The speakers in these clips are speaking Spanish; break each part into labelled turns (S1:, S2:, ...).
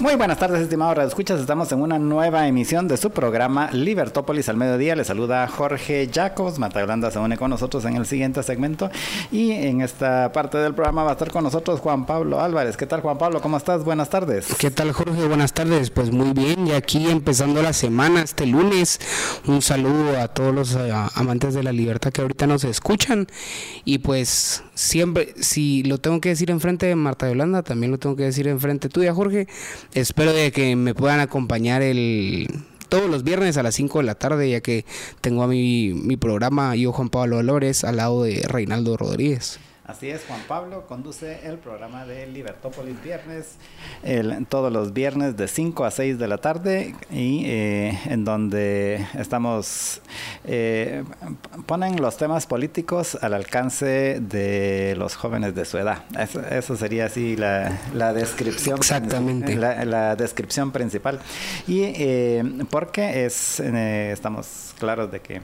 S1: Muy buenas tardes, estimados Radio Escuchas. Estamos en una nueva emisión de su programa Libertópolis al mediodía. Le saluda Jorge Jacobs. Mataglanda se une con nosotros en el siguiente segmento. Y en esta parte del programa va a estar con nosotros Juan Pablo Álvarez. ¿Qué tal, Juan Pablo? ¿Cómo estás? Buenas tardes.
S2: ¿Qué tal, Jorge? Buenas tardes. Pues muy bien. Y aquí empezando la semana, este lunes. Un saludo a todos los eh, amantes de la libertad que ahorita nos escuchan. Y pues siempre, si lo tengo que decir enfrente de Marta Yolanda, también lo tengo que decir enfrente tuya, Jorge Espero de que me puedan acompañar el todos los viernes a las 5 de la tarde, ya que tengo a mi, mi programa, yo Juan Pablo Valores, al lado de Reinaldo Rodríguez.
S1: Así es, Juan Pablo conduce el programa de Libertópolis Viernes, el, todos los viernes de 5 a 6 de la tarde y eh, en donde estamos, eh, ponen los temas políticos al alcance de los jóvenes de su edad. Eso, sería así la, la descripción.
S2: Exactamente.
S1: La, la, descripción principal. Y eh, porque es, eh, estamos claros de que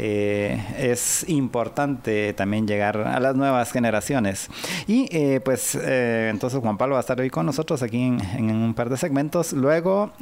S1: eh, es importante también llegar a las nuevas generaciones. Y eh, pues eh, entonces Juan Pablo va a estar hoy con nosotros aquí en, un par de segmentos. Luego,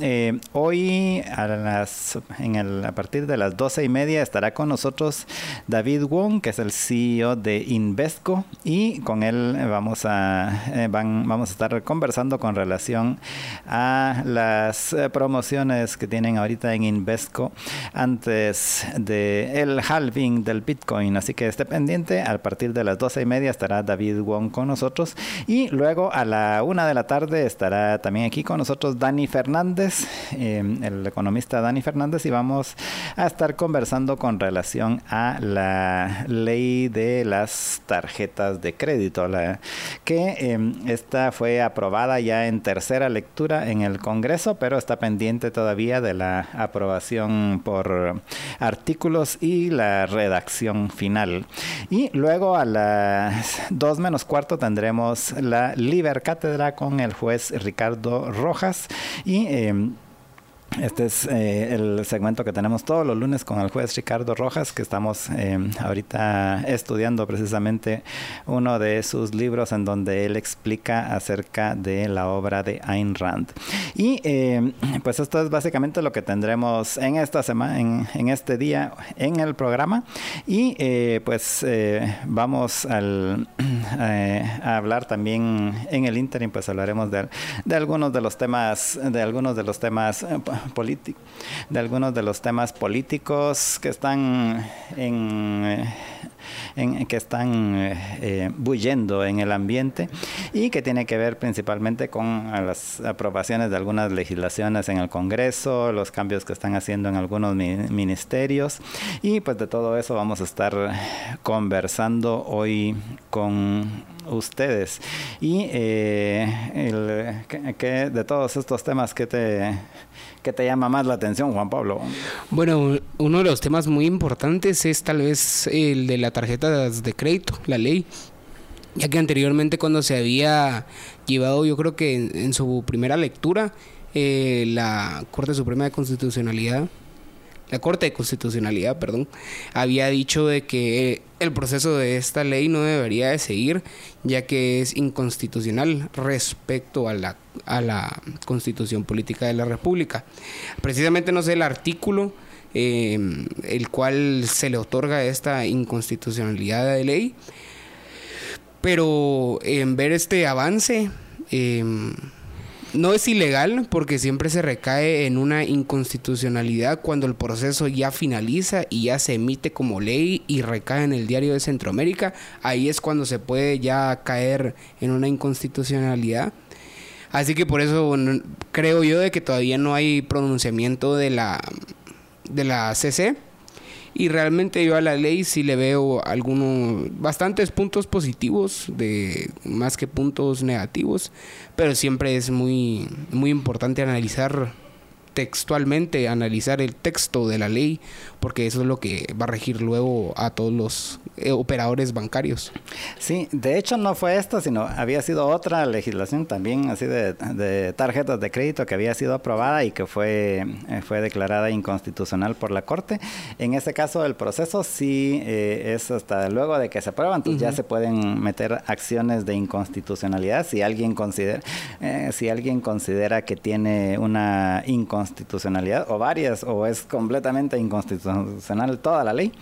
S1: hoy a, las, en el, a partir de las doce y media estará con nosotros David Wong, que es el CEO de Invesco, y con él vamos a, van, vamos a estar conversando con relación a las promociones que tienen ahorita en Invesco antes de el halving del Bitcoin. Así que esté pendiente. A partir de las doce y media estará David Wong con nosotros. Y luego a la una de la tarde estará también aquí con nosotros Dani Fernández, em, el economista Dani Fernández. Y vamos a estar conversando con relación a la ley de las tarjetas de crédito. La, que em, esta fue aprobada ya en tercera lectura en el Congreso, pero está pendiente todavía de la aprobación por artículos la redacción final. Y luego a las 2 menos cuarto tendremos la Liber Cátedra con el juez Ricardo Rojas y eh, este es eh, el segmento que tenemos todos los lunes con el juez Ricardo Rojas, que estamos eh, ahorita estudiando precisamente uno de sus libros en donde él explica acerca de la obra de Ayn Rand. Y eh, pues esto es básicamente lo que tendremos en esta semana, en, este día en el programa. Y pues vamos al, a hablar también en el interim, pues hablaremos de, de algunos de los temas, de algunos de los temas de algunos de los temas políticos que están en, eh, que están eh, bulliendo en el ambiente y que tiene que ver principalmente con las aprobaciones de algunas legislaciones en el Congreso, los cambios que están haciendo en algunos ministerios. Y pues de todo eso vamos a estar conversando hoy con ustedes y eh, que, de todos estos temas que te ¿Qué te llama más la atención, Juan Pablo?
S2: Bueno, uno de los temas muy importantes es tal vez el de la tarjeta de crédito, la ley. Ya que anteriormente cuando se había llevado, yo creo que en, su primera lectura, eh, la Corte Suprema de Constitucionalidad la Corte de Constitucionalidad, perdón, había dicho de que el proceso de esta ley no debería de seguir, ya que es inconstitucional respecto a la, a la Constitución Política de la República. Precisamente no sé el artículo eh, el cual se le otorga esta inconstitucionalidad de ley, pero en ver este avance, eh, no es ilegal porque siempre se recae en una inconstitucionalidad cuando el proceso ya finaliza y ya se emite como ley y recae en el diario de Centroamérica. Ahí es cuando se puede ya caer en una inconstitucionalidad. Así que por eso creo yo de que todavía no hay pronunciamiento de la de la CC y realmente yo a la ley sí le veo algunos bastantes puntos positivos de más que puntos negativos pero siempre es muy muy importante analizar textualmente analizar el texto de la ley, porque eso es lo que va a regir luego a todos los eh, operadores bancarios.
S1: Sí, de hecho no fue esto, sino había sido otra legislación también así de, tarjetas de crédito que había sido aprobada y que fue, eh, fue declarada inconstitucional por la Corte. En este caso el proceso sí eh, es hasta luego de que se aprueban, entonces ya se pueden meter acciones de inconstitucionalidad si alguien considera, si alguien considera que tiene una inconstitucionalidad o varias o es completamente inconstitucional toda la ley.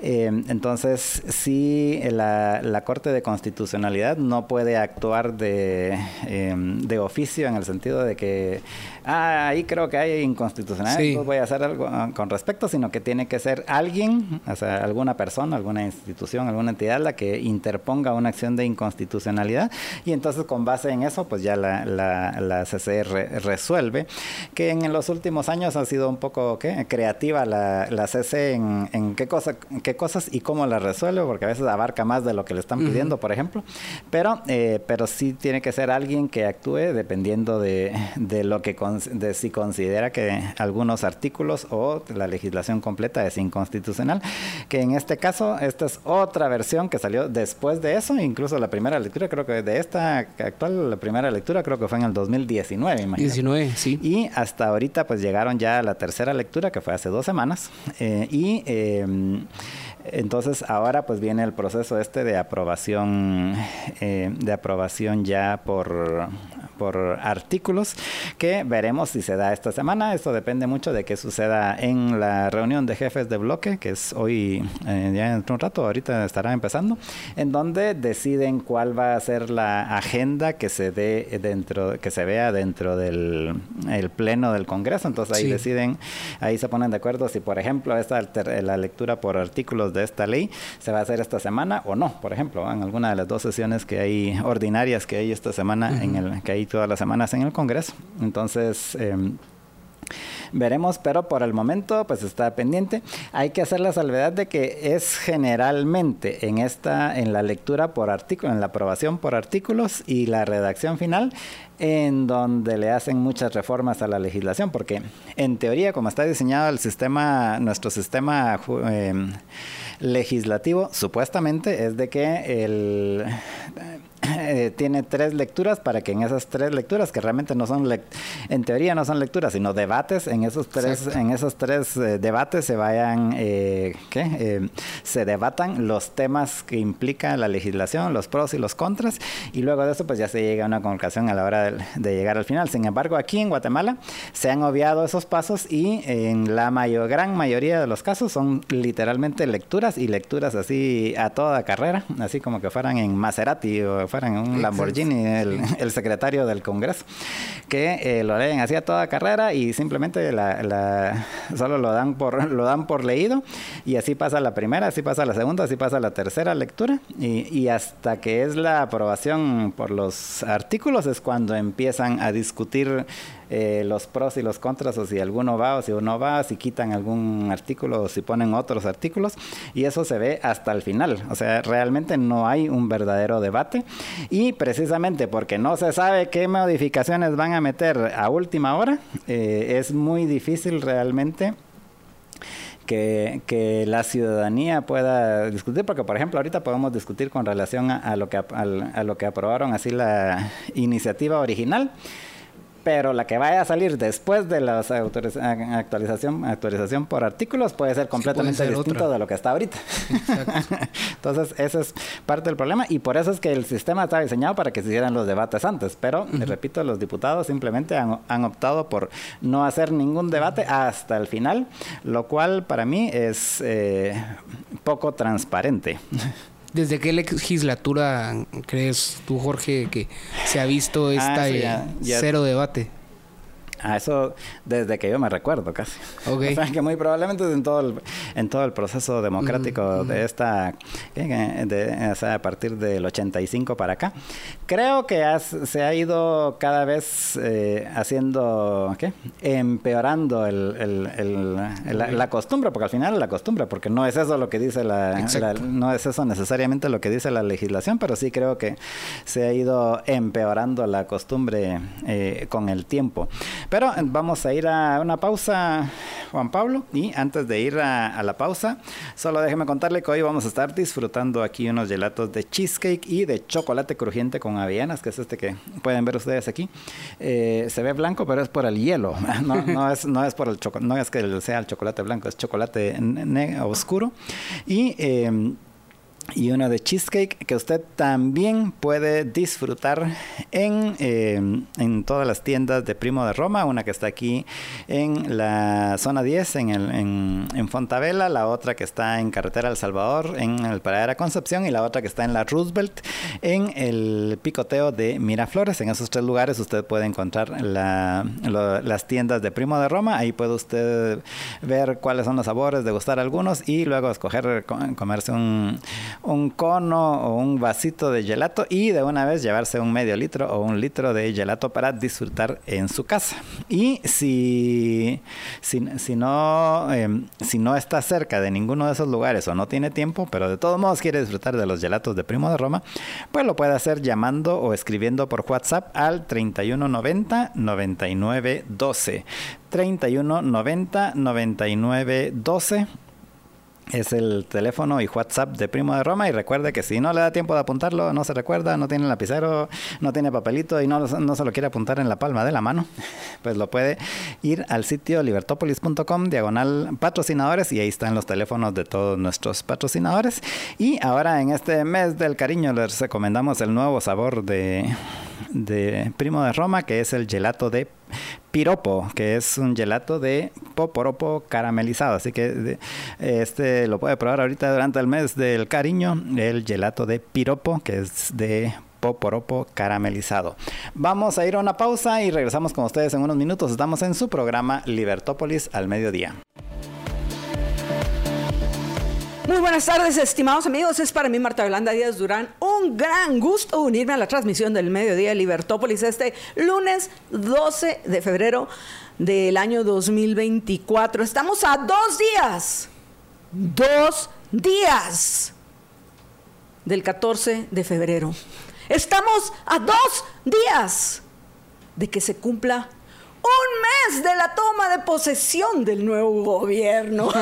S1: entonces si la, la, Corte de Constitucionalidad no puede actuar de, em, de oficio en el sentido de que ah, ahí creo que hay inconstitucionalidad, no voy a hacer algo ah, con respecto, sino que tiene que ser alguien, o sea, alguna persona, alguna institución, alguna entidad la que interponga una acción de inconstitucionalidad. Y entonces con base en eso, pues ya la, la, la CCE resuelve, que en los últimos años ha sido un poco ¿qué? creativa la, la CCE en, en qué, cosa, qué cosas y cómo la resuelve, porque a veces abarca más de lo que le están pidiendo, por ejemplo, pero, eh, pero sí tiene que ser alguien que actúe dependiendo de, de lo que con, de si considera que algunos artículos o la legislación completa es inconstitucional, que en este caso esta es otra versión que salió después de eso, incluso la primera lectura creo que de esta actual, la primera lectura creo que fue en el 2019, imagínate.
S2: 19, sí.
S1: Y hasta ahorita pues llegaron ya a la tercera lectura que fue hace dos semanas eh, y... Eh, entonces ahora pues viene el proceso este de aprobación, eh, de aprobación ya por, por artículos que veremos si se da esta semana. Esto depende mucho de qué suceda en la reunión de jefes de bloque, que es hoy, eh, ya en un rato, ahorita estará empezando, en donde deciden cuál va a ser la agenda que se dé dentro, que se vea dentro del el pleno del Congreso. Entonces ahí deciden, ahí se ponen de acuerdo si, por ejemplo, esta la lectura por artículos de esta ley se va a hacer esta semana o no, por ejemplo, en alguna de las dos sesiones que hay ordinarias que hay esta semana, en el que hay todas las semanas en el Congreso. Entonces, em, veremos, pero por el momento pues está pendiente. Hay que hacer la salvedad de que es generalmente en esta en la lectura por artículo, en la aprobación por artículos y la redacción final en donde le hacen muchas reformas a la legislación, porque en teoría como está diseñado el sistema, nuestro sistema em, legislativo, supuestamente es de que el eh, tiene tres lecturas para que en esas tres lecturas, que realmente no son, en teoría no son lecturas, sino debates, en esos tres, en esos tres eh, debates se vayan, eh, ¿qué? se debatan los temas que implica la legislación, los pros y los contras, y luego de eso pues ya se llega a una conclusión a la hora de, llegar al final. Sin embargo, aquí en Guatemala se han obviado esos pasos y en la mayor, gran mayoría de los casos son literalmente lecturas y lecturas así a toda carrera, así como que fueran en Maserati o fueran un Lamborghini, el, secretario del Congreso, que eh, lo leen así a toda carrera y simplemente la, solo lo dan, por, lo dan por leído. Y así pasa la primera, así pasa la segunda, así pasa la tercera lectura. Y, y hasta que es la aprobación por los artículos es cuando empiezan a discutir eh, los pros y los contras, o si alguno va o si uno va, si quitan algún artículo o si ponen otros artículos, y eso se ve hasta el final. O sea, realmente no hay un verdadero debate, y precisamente porque no se sabe qué modificaciones van a meter a última hora, eh, es muy difícil realmente. Que, que, la ciudadanía pueda discutir, porque por ejemplo ahorita podemos discutir con relación a, lo, que, a lo que aprobaron así la iniciativa original, pero la que vaya a salir después de la actualización, actualización por artículos puede ser completamente distinto de lo que está ahorita. Entonces, ese es parte del problema y por eso es que el sistema está diseñado para que se hicieran los debates antes, pero, repito, los diputados simplemente han, optado por no hacer ningún debate hasta el final, lo cual para mí es eh, poco transparente.
S2: ¿Desde qué legislatura crees tú, Jorge, que se ha visto ah, esta cero debate?
S1: A eso desde que yo me recuerdo casi. O sea, que muy probablemente en todo el, en todo el proceso democrático de esta, de, o sea, a partir del 85 para acá, creo que se ha ido cada vez eh, haciendo, ¿qué? Empeorando el, el, la, costumbre, porque al final es la costumbre, porque no es eso lo que dice la, no es eso necesariamente lo que dice la legislación, pero sí creo que se ha ido empeorando la costumbre eh, con el tiempo. Pero vamos a ir a una pausa, Juan Pablo, y antes de ir a, la pausa, solo déjeme contarle que hoy vamos a estar disfrutando aquí unos gelatos de cheesecake y de chocolate crujiente con avellanas, que es este que pueden ver ustedes aquí. Eh, se ve blanco, pero es por el hielo, no, es, no es por el no es que sea el chocolate blanco, es chocolate oscuro. Y eh, y una de cheesecake que usted también puede disfrutar en, eh, en, todas las tiendas de Primo de Roma, una que está aquí en la zona 10 en, el, en, Fontavela, la otra que está en Carretera El Salvador en el Paradera Concepción y la otra que está en la Roosevelt en el picoteo de Miraflores. En esos tres lugares usted puede encontrar la, las tiendas de Primo de Roma, ahí puede usted ver cuáles son los sabores, degustar algunos y luego escoger comerse un un cono o un vasito de gelato y de una vez llevarse un medio litro o un litro de gelato para disfrutar en su casa. Y si, si, no, em, si no está cerca de ninguno de esos lugares o no tiene tiempo, pero de todos modos quiere disfrutar de los gelatos de Primo de Roma, pues lo puede hacer llamando o escribiendo por WhatsApp al 3190 9912. 3190 9912 es el teléfono y WhatsApp de Primo de Roma y recuerde que si no le da tiempo de apuntarlo, no se recuerda, no tiene lapicero, no tiene papelito y no, no se lo quiere apuntar en la palma de la mano, pues lo puede ir al sitio libertopolis.com diagonal patrocinadores y ahí están los teléfonos de todos nuestros patrocinadores. Y ahora en este mes del cariño les recomendamos el nuevo sabor de, de Primo de Roma que es el gelato de piropo, que es un gelato de poporopo caramelizado. Así que este lo puede probar ahorita durante el mes del cariño, el gelato de piropo, que es de poporopo caramelizado. Vamos a ir a una pausa y regresamos con ustedes en unos minutos. Estamos en su programa Libertópolis al mediodía.
S3: Muy buenas tardes, estimados amigos. Es para mí, Marta Yolanda Díaz Durán, un gran gusto unirme a la transmisión del Mediodía de Libertópolis este lunes 12 de febrero del año 2024. Estamos a dos días, dos días del 14 de febrero. Estamos a dos días de que se cumpla un mes de la toma de posesión del nuevo gobierno.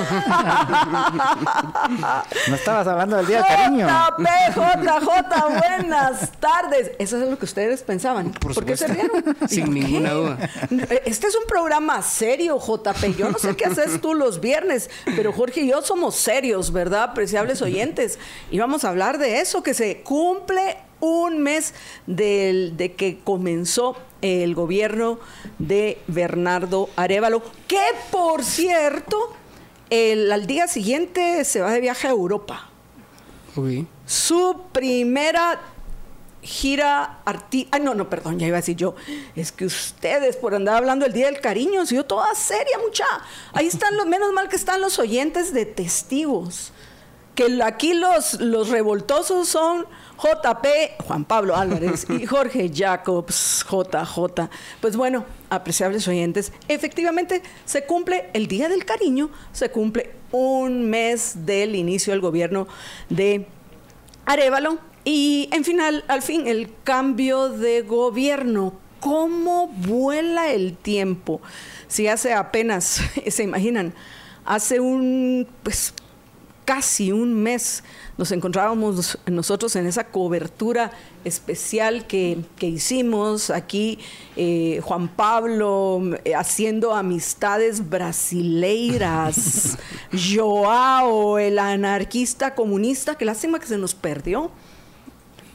S1: no estabas hablando del día del cariño.
S3: JP, JJ, buenas tardes. Eso es lo que ustedes pensaban.
S2: Por, qué se rieron? Sin ninguna duda.
S3: Este es un programa serio, JP. Yo no sé qué haces tú los viernes, pero Jorge y yo somos serios, ¿verdad? Apreciables oyentes. Y vamos a hablar de eso, que se cumple un mes de que comenzó el gobierno de Bernardo Arevalo, que por cierto, el, al día siguiente se va de viaje a Europa. Su primera gira arti Ay, no, no, perdón, ya iba a decir yo. Es que ustedes, por andar hablando el Día del Cariño, si yo toda seria, mucha. Ahí están los, menos mal que están los oyentes de testigos. Que aquí los, los revoltosos son JP, Juan Pablo Álvarez y Jorge Jacobs, JJ. Pues bueno, apreciables oyentes, efectivamente se cumple el Día del Cariño, se cumple un mes del inicio del gobierno de Arevalo y en final, al fin, el cambio de gobierno. ¿Cómo vuela el tiempo? Si hace apenas, se imaginan, hace un, pues, casi un mes nos encontrábamos nosotros en esa cobertura especial que, hicimos aquí, eh, Juan Pablo eh, haciendo amistades brasileiras, Joao, el anarquista comunista, qué lástima que se nos perdió.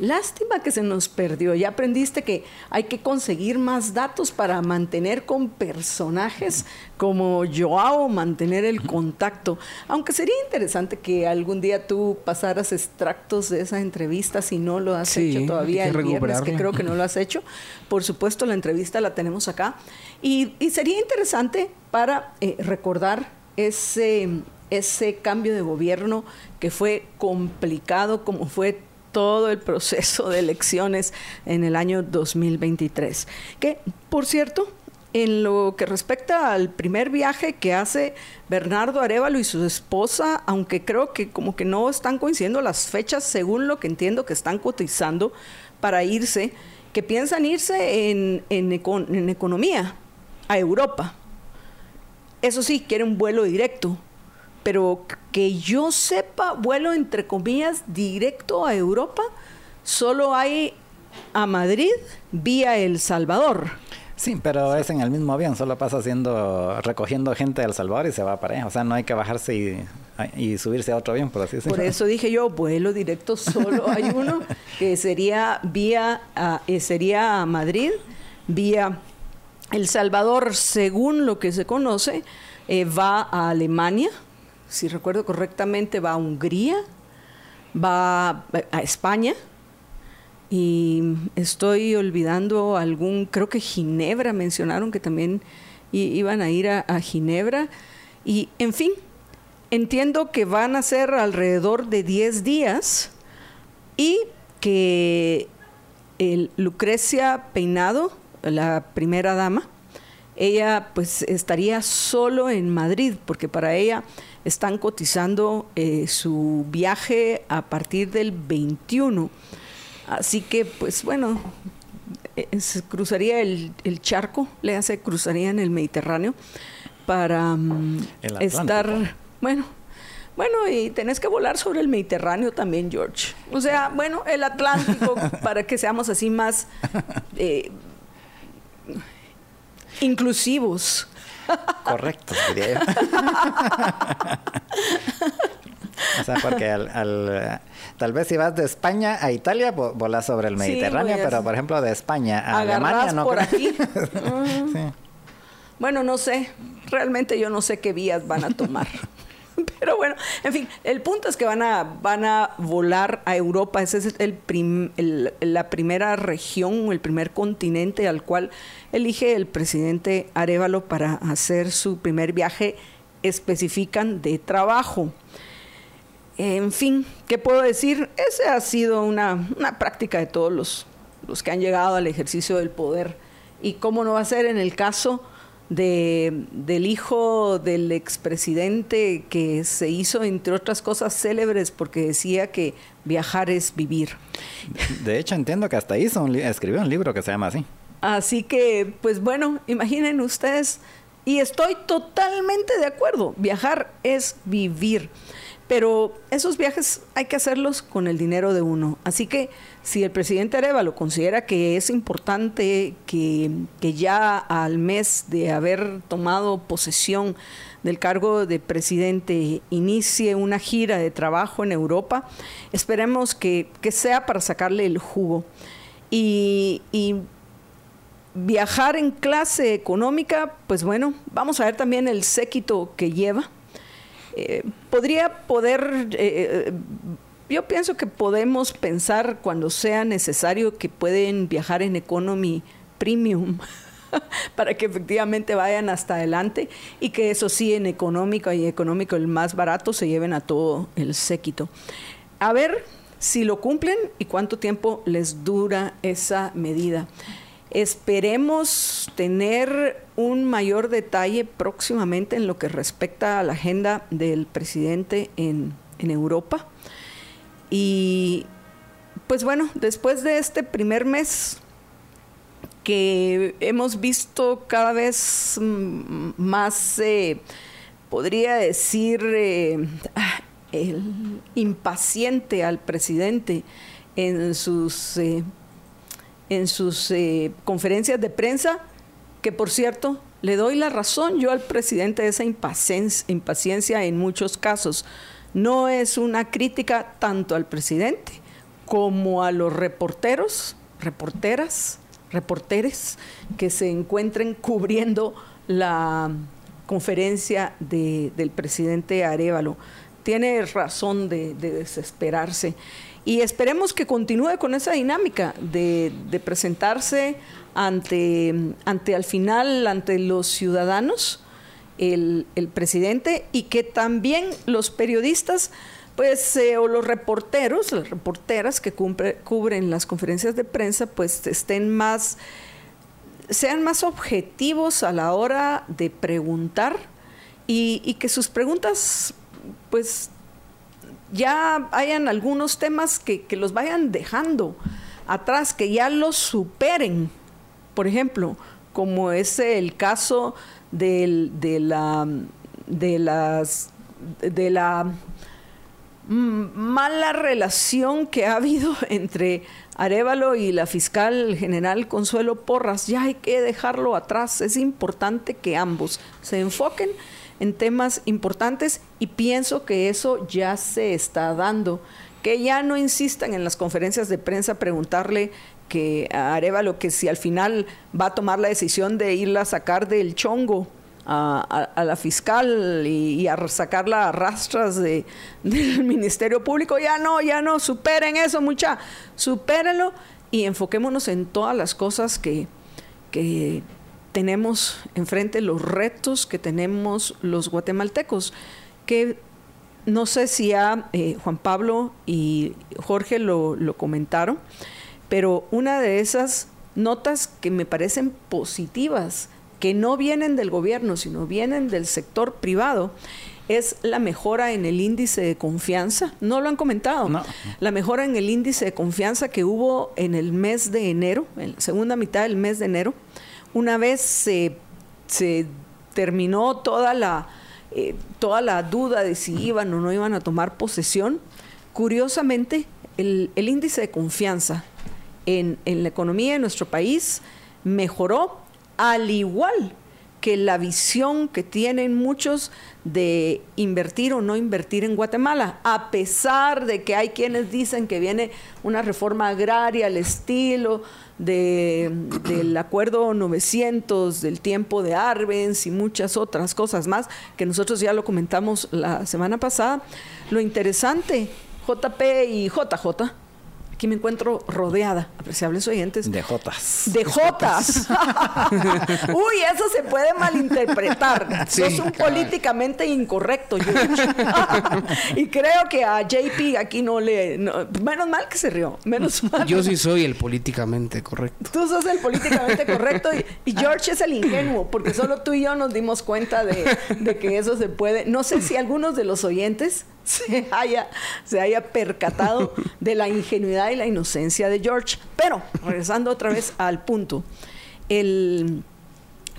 S3: Lástima que se nos perdió. Ya aprendiste que hay que conseguir más datos para mantener con personajes como Joao, mantener el contacto. Aunque sería interesante que algún día tú pasaras extractos de esa entrevista si no lo has hecho todavía el viernes, que creo que no lo has hecho. Por supuesto, la entrevista la tenemos acá. Y, sería interesante para eh, recordar ese, ese cambio de gobierno que fue complicado, como fue todo el proceso de elecciones en el año 2023. Que, por cierto, en lo que respecta al primer viaje que hace Bernardo Arevalo y su esposa, aunque creo que como que no están coincidiendo las fechas, según lo que entiendo que están cotizando para irse, que piensan irse en, en, en economía a Europa. Eso sí, quiere un vuelo directo, pero que yo sepa, vuelo entre comillas directo a Europa, solo hay a Madrid vía El Salvador.
S1: Sí, pero es en el mismo avión, solo pasa haciendo, recogiendo gente de El Salvador y se va para allá. O sea, no hay que bajarse y, subirse a otro avión, por así decirlo.
S3: Por eso dije yo, vuelo directo solo hay uno, que sería vía, a, eh, sería a Madrid, vía El Salvador, según lo que se conoce, eh, va a Alemania, si recuerdo correctamente, va a Hungría, va a España, y estoy olvidando algún, creo que Ginebra mencionaron que también iban a ir a, Ginebra. Y en fin, entiendo que van a ser alrededor de 10 días y que Lucrecia Peinado, la primera dama, ella pues estaría solo en Madrid, porque para ella están cotizando eh, su viaje a partir del 21 Así que, pues bueno, eh, cruzaría el, charco, le hace, cruzaría en el Mediterráneo para mm, estar, bueno, bueno, y tenés que volar sobre el Mediterráneo también, George. O sea, bueno, el Atlántico, para que seamos así más eh, inclusivos.
S1: Correcto, diría yo. o sea, porque al Tal vez si vas de España a Italia, volas sobre el Mediterráneo, pero por ejemplo de España a Alemania no
S3: por aquí. Bueno, no sé. Realmente yo no sé qué vías van a tomar. Pero bueno, en fin, el punto es que van a, van a volar a Europa. Esa es el, la primera región, el primer continente al cual elige el presidente Arevalo para hacer su primer viaje, especifican de trabajo. En fin, ¿qué puedo decir? Esa ha sido una, práctica de todos los, los, que han llegado al ejercicio del poder. ¿Y cómo no va a ser en el caso de, del hijo del expresidente que se hizo, entre otras cosas, célebres porque decía que viajar es vivir?
S1: De hecho, entiendo que hasta hizo escribió un libro que se llama así.
S3: Así que, pues bueno, imaginen ustedes, y estoy totalmente de acuerdo, viajar es vivir. Pero esos viajes hay que hacerlos con el dinero de uno. Así que si el presidente Arevalo considera que es importante que, ya al mes de haber tomado posesión del cargo de presidente inicie una gira de trabajo en Europa, esperemos que, sea para sacarle el jugo. Y, y viajar en clase económica, pues bueno, vamos a ver también el séquito que lleva eh, podría poder, eh, eh, yo pienso que podemos pensar cuando sea necesario que pueden viajar en economy premium. para que efectivamente vayan hasta adelante y que eso sí en económico y económico el más barato se lleven a todo el séquito. A ver si lo cumplen y cuánto tiempo les dura esa medida. Esperemos tener un mayor detalle próximamente en lo que respecta a la agenda del presidente en, Europa. Y pues bueno, después de este primer mes que hemos visto cada vez más, eh, podría decir, eh, ah, impaciente al presidente en sus eh, en sus conferencias de prensa, que por cierto, le doy la razón yo al presidente de esa impaciencia, en muchos casos. No es una crítica tanto al presidente como a los reporteros, reporteras, reporteres que se encuentren cubriendo la conferencia del presidente Arevalo. Tiene razón de desesperarse. Y esperemos que continúe con esa dinámica de, presentarse ante, ante al final, ante los ciudadanos, el, presidente, y que también los periodistas, pues, eh, o los reporteros, las reporteras que cubren las conferencias de prensa, pues estén más, sean más objetivos a la hora de preguntar y, que sus preguntas, pues, ya hayan algunos temas que, los vayan dejando atrás, que ya los superen. Por ejemplo, como es el caso de la de las de la mala relación que ha habido entre Arevalo y la fiscal general Consuelo Porras. Ya hay que dejarlo atrás. Es importante que ambos se enfoquen en temas importantes y pienso que eso ya se está dando. Que ya no insistan en las conferencias de prensa preguntarle que a Arevalo que si al final va a tomar la decisión de irla a sacar del chongo a, la fiscal y, a sacarla a rastras de, del Ministerio Público. Ya no, ya no, superen eso, mucha, supérenlo y enfoquémonos en todas las cosas que, que tenemos enfrente, los retos que tenemos los guatemaltecos, que no sé si ya eh, Juan Pablo y Jorge lo, lo comentaron, pero una de esas notas que me parecen positivas que no vienen del gobierno, sino vienen del sector privado, es la mejora en el índice de confianza. No lo han comentado. La mejora en el índice de confianza que hubo en el mes de enero, en la segunda mitad del mes de enero, una vez se, terminó toda la, eh, toda la duda de si iban o no iban a tomar posesión, curiosamente el, índice de confianza en, la economía de nuestro país mejoró al igual que la visión que tienen muchos de invertir o no invertir en Guatemala, a pesar de que hay quienes dicen que viene una reforma agraria al estilo del acuerdo 900 del tiempo de Arbenz y muchas otras cosas más que nosotros ya lo comentamos la semana pasada. Lo interesante, JP y JJ, aquí me encuentro rodeada, apreciables oyentes.
S1: De jotas.
S3: De jotas. Uy, eso se puede malinterpretar. Sí, Sos un políticamente incorrecto, y creo que a JP aquí no le... menos mal que se rió. Menos mal.
S2: Yo sí soy el políticamente correcto.
S3: Tú sos el políticamente correcto y, George es el ingenuo, porque solo tú y yo nos dimos cuenta de, de que eso se puede... No sé si algunos de los oyentes se haya, se haya percatado de la ingenuidad y la inocencia de George. Pero, regresando otra vez al punto, el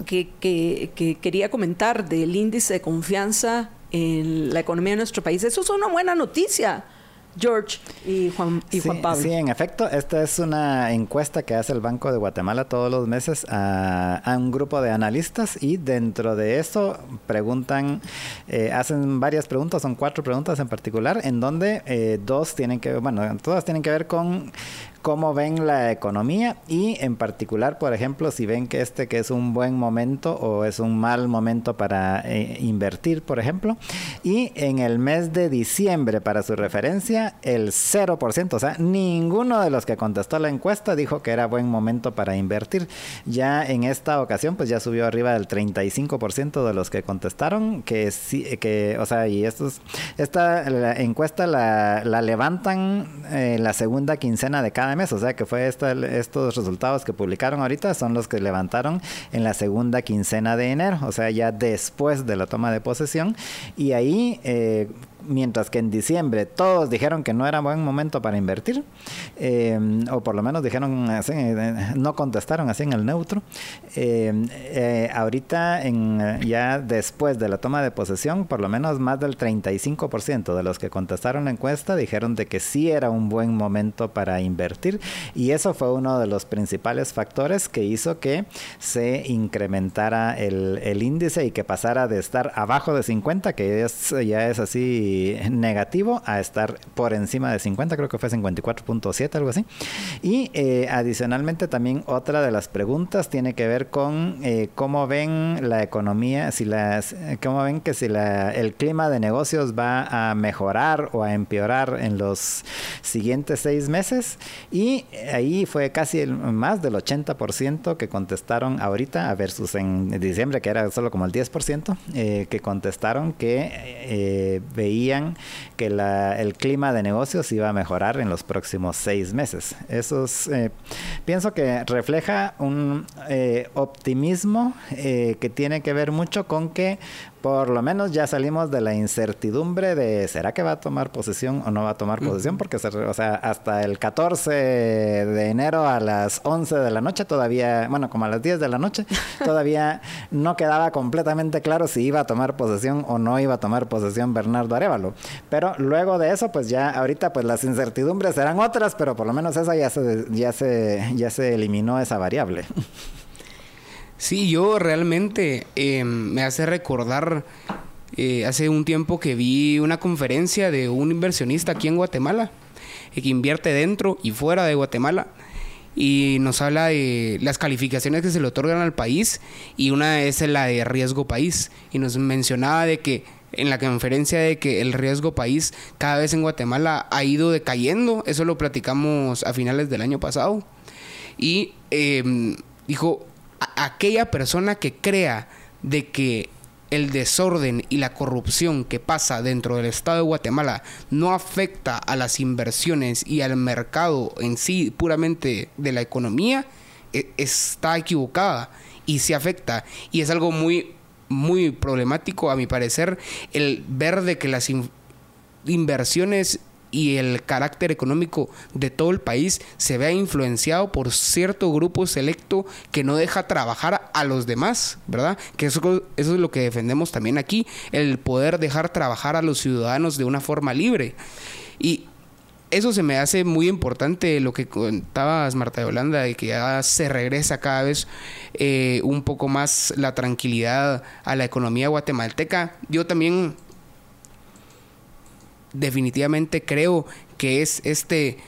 S3: que, que quería comentar del índice de confianza en la economía de nuestro país, eso es una buena noticia. George y Juan, y Juan Pablo.
S1: Sí, en efecto, esta es una encuesta que hace el Banco de Guatemala todos los meses a, un grupo de analistas y dentro de eso preguntan, eh, hacen varias preguntas, son cuatro preguntas en particular, en donde eh, dos tienen que, bueno, todas tienen que ver con cómo ven la economía y en particular, por ejemplo, si ven que este que es un buen momento o es un mal momento para eh, invertir, por ejemplo. Y en el mes de diciembre, para su referencia, el 0%, o sea, ninguno de los que contestó la encuesta dijo que era buen momento para invertir. Ya en esta ocasión, pues ya subió arriba del 35% de los que contestaron, que sí, que, o sea, y estos, esta encuesta la, levantan eh, la segunda quincena de cada mes, o sea que fue estos resultados que publicaron ahorita son los que levantaron en la segunda quincena de enero, o sea ya después de la toma de posesión. Y ahí eh, mientras que en diciembre todos dijeron que no era buen momento para invertir, eh, o por lo menos dijeron así, eh, no contestaron así en el neutro. Eh, ahorita, en, ya después de la toma de posesión, por lo menos más del 35% de los que contestaron la encuesta dijeron de que sí era un buen momento para invertir, y eso fue uno de los principales factores que hizo que se incrementara el, índice y que pasara de estar abajo de 50, que ya es así negativo a estar por encima de 50, creo que fue 54.7, algo así. Y eh, adicionalmente también otra de las preguntas tiene que ver con eh, cómo ven la economía, si las, cómo ven que si el clima de negocios va a mejorar o a empeorar en los siguientes seis meses. Y ahí fue casi el, más del 80% que contestaron ahorita, versus en diciembre, que era solo como el 10%, eh, que contestaron que que el clima de negocios iba a mejorar en los próximos seis meses. Eso es, eh, pienso que refleja un eh, optimismo eh, que tiene que ver mucho con que por lo menos ya salimos de la incertidumbre de ¿será que va a tomar posesión o no va a tomar posesión? Porque, o sea, hasta el 14 de enero a las 11 de la noche todavía, bueno, como a las 10 de la noche, todavía no quedaba completamente claro si iba a tomar posesión o no iba a tomar posesión Bernardo Arevalo. Pero luego de eso, pues ya ahorita pues las incertidumbres serán otras, pero por lo menos esa ya se, ya se, ya se eliminó esa variable.
S2: Sí, yo realmente em, me hace recordar eh, hace un tiempo que vi una conferencia de un inversionista aquí en Guatemala, eh, que invierte dentro y fuera de Guatemala, y nos habla de las calificaciones que se le otorgan al país, y una es la de riesgo país, y nos mencionaba de que en la conferencia de que el riesgo país cada vez en Guatemala ha ido decayendo, eso lo platicamos a finales del año pasado, y em, dijo, aquella persona que crea de que el desorden y la corrupción que pasa dentro del Estado de Guatemala no afecta a las inversiones y al mercado en sí puramente de la economía, e, está equivocada y se afecta. Y es algo muy, muy problemático, a mi parecer, el ver de que las inversiones y el carácter económico de todo el país se vea influenciado por cierto grupo selecto que no deja trabajar a los demás, ¿verdad? Que eso, es lo que defendemos también aquí, el poder dejar trabajar a los ciudadanos de una forma libre. Y eso se me hace muy importante lo que contabas, Marta de Holanda, de que ya se regresa cada vez eh, un poco más la tranquilidad a la economía guatemalteca. Yo también definitivamente creo que es este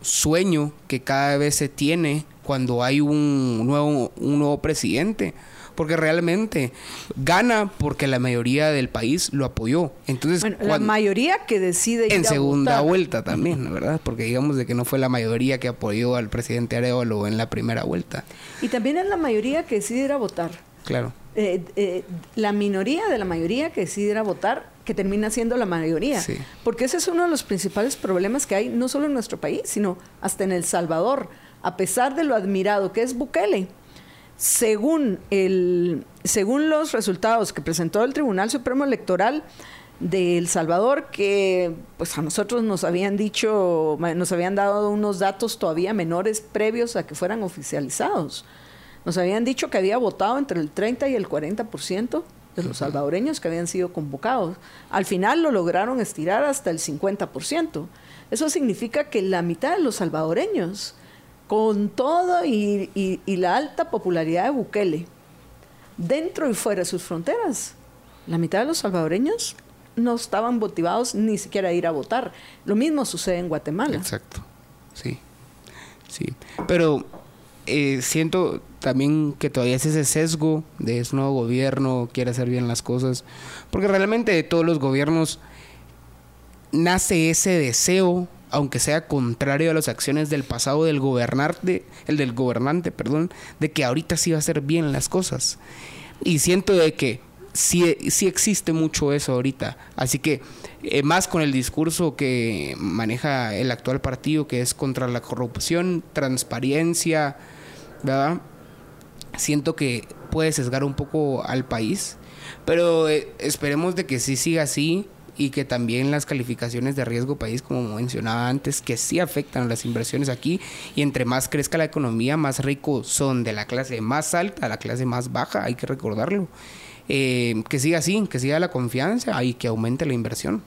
S2: sueño que cada vez se tiene cuando hay un nuevo, un nuevo presidente. Porque realmente gana porque la mayoría del país lo apoyó. Entonces,
S3: la mayoría que decide
S2: en segunda vuelta también, ¿verdad? Porque digamos de que no fue la mayoría que apoyó al presidente Arevalo en la primera vuelta.
S3: Y también es la mayoría que decide ir a votar.
S2: Claro.
S3: Eh, eh, la minoría de la mayoría que decide ir a votar que termina siendo la mayoría. Porque ese es uno de los principales problemas que hay, no solo en nuestro país, sino hasta en El Salvador. A pesar de lo admirado que es Bukele, según, el, según los resultados que presentó el Tribunal Supremo Electoral de El Salvador, que pues a nosotros nos habían dicho, nos habían dado unos datos todavía menores previos a que fueran oficializados. Nos habían dicho que había votado entre el 30 y el 40% de los salvadoreños que habían sido convocados. Al final lo lograron estirar hasta el 50%. Eso significa que la mitad de los salvadoreños, con todo y, la alta popularidad de Bukele, dentro y fuera de sus fronteras, la mitad de los salvadoreños no estaban motivados ni siquiera a ir a votar. Lo mismo sucede en Guatemala.
S2: Exacto, sí, sí. Pero eh, siento también que todavía es ese sesgo de ese nuevo gobierno, quiere hacer bien las cosas, porque realmente de todos los gobiernos nace ese deseo, aunque sea contrario a las acciones del pasado del gobernante, el del gobernante, perdón, de que ahorita sí va a hacer bien las cosas. Y siento de que sí, sí existe mucho eso ahorita. Así que eh, más con el discurso que maneja el actual partido, que es contra la corrupción, transparencia, ¿verdad? Siento que puede sesgar un poco al país, pero eh, esperemos de que sí siga así y que también las calificaciones de riesgo país, como mencionaba antes, que sí afectan a las inversiones aquí y entre más crezca la economía, más ricos son de la clase más alta a la clase más baja, hay que recordarlo. Eh, que siga así, que siga la confianza y que aumente la inversión.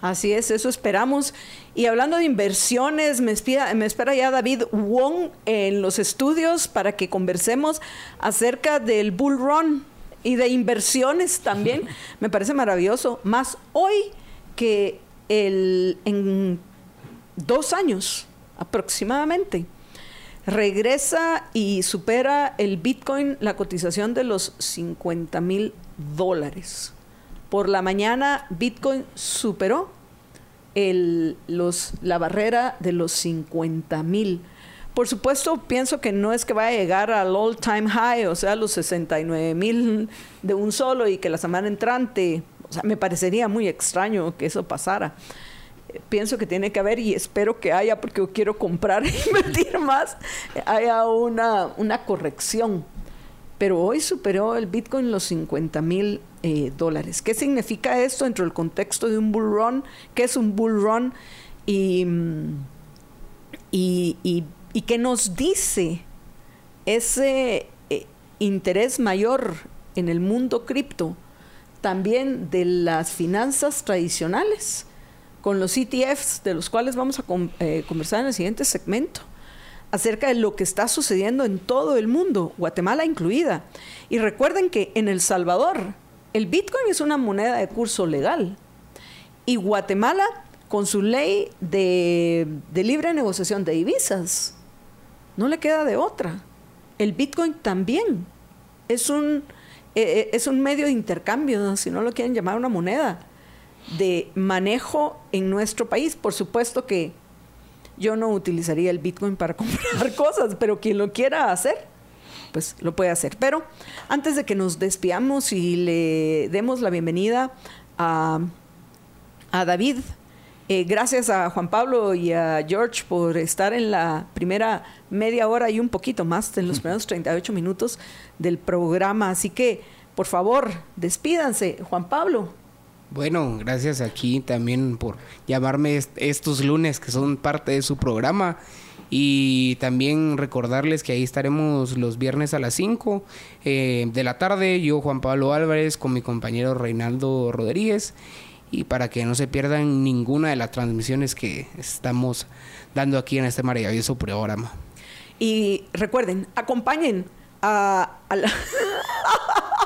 S3: Así es, eso esperamos. Y hablando de inversiones, me, me espera ya David Wong en los estudios para que conversemos acerca del Bull Run y de inversiones también. me parece maravilloso. Más hoy que el, en dos años aproximadamente regresa y supera el Bitcoin la cotización de los 50 mil dólares. Por la mañana Bitcoin superó el, los, la barrera de los 50 mil. Por supuesto, pienso que no es que vaya a llegar al all time high, o sea, los 69 mil de un solo y que la semana entrante, o sea, me parecería muy extraño que eso pasara. pienso que tiene que haber y espero que haya, porque quiero comprar e invertir más, haya una, una corrección pero hoy superó el Bitcoin los 50 mil eh, dólares. ¿Qué significa esto dentro del contexto de un bull run? ¿Qué es un bull run? Y, mm, y, y, qué nos dice ese eh, interés mayor en el mundo cripto también de las finanzas tradicionales con los ETFs, de los cuales vamos a eh, conversar en el siguiente segmento, acerca de lo que está sucediendo en todo el mundo, Guatemala incluida. Y recuerden que en El Salvador el Bitcoin es una moneda de curso legal y Guatemala con su ley de, libre negociación de divisas no le queda de otra. El Bitcoin también es un, eh, eh, es un medio de intercambio, si no lo quieren llamar una moneda de manejo en nuestro país. Por supuesto que yo no utilizaría el Bitcoin para comprar cosas, pero quien lo quiera hacer, pues lo puede hacer. Pero antes de que nos despidamos y le demos la bienvenida a, a David, eh, gracias a Juan Pablo y a George por estar en la primera media hora y un poquito más, en los primeros 38 minutos del programa. Así que, por favor, despídanse. Juan Pablo,
S2: bueno, gracias aquí también por llamarme estos lunes que son parte de su programa. Y también recordarles que ahí estaremos los viernes a las 5 eh, de la tarde. Yo, Juan Pablo Álvarez, con mi compañero Reinaldo Rodríguez. Y para que no se pierdan ninguna de las transmisiones que estamos dando aquí en este maravilloso programa.
S3: Y recuerden, acompañen a, a la...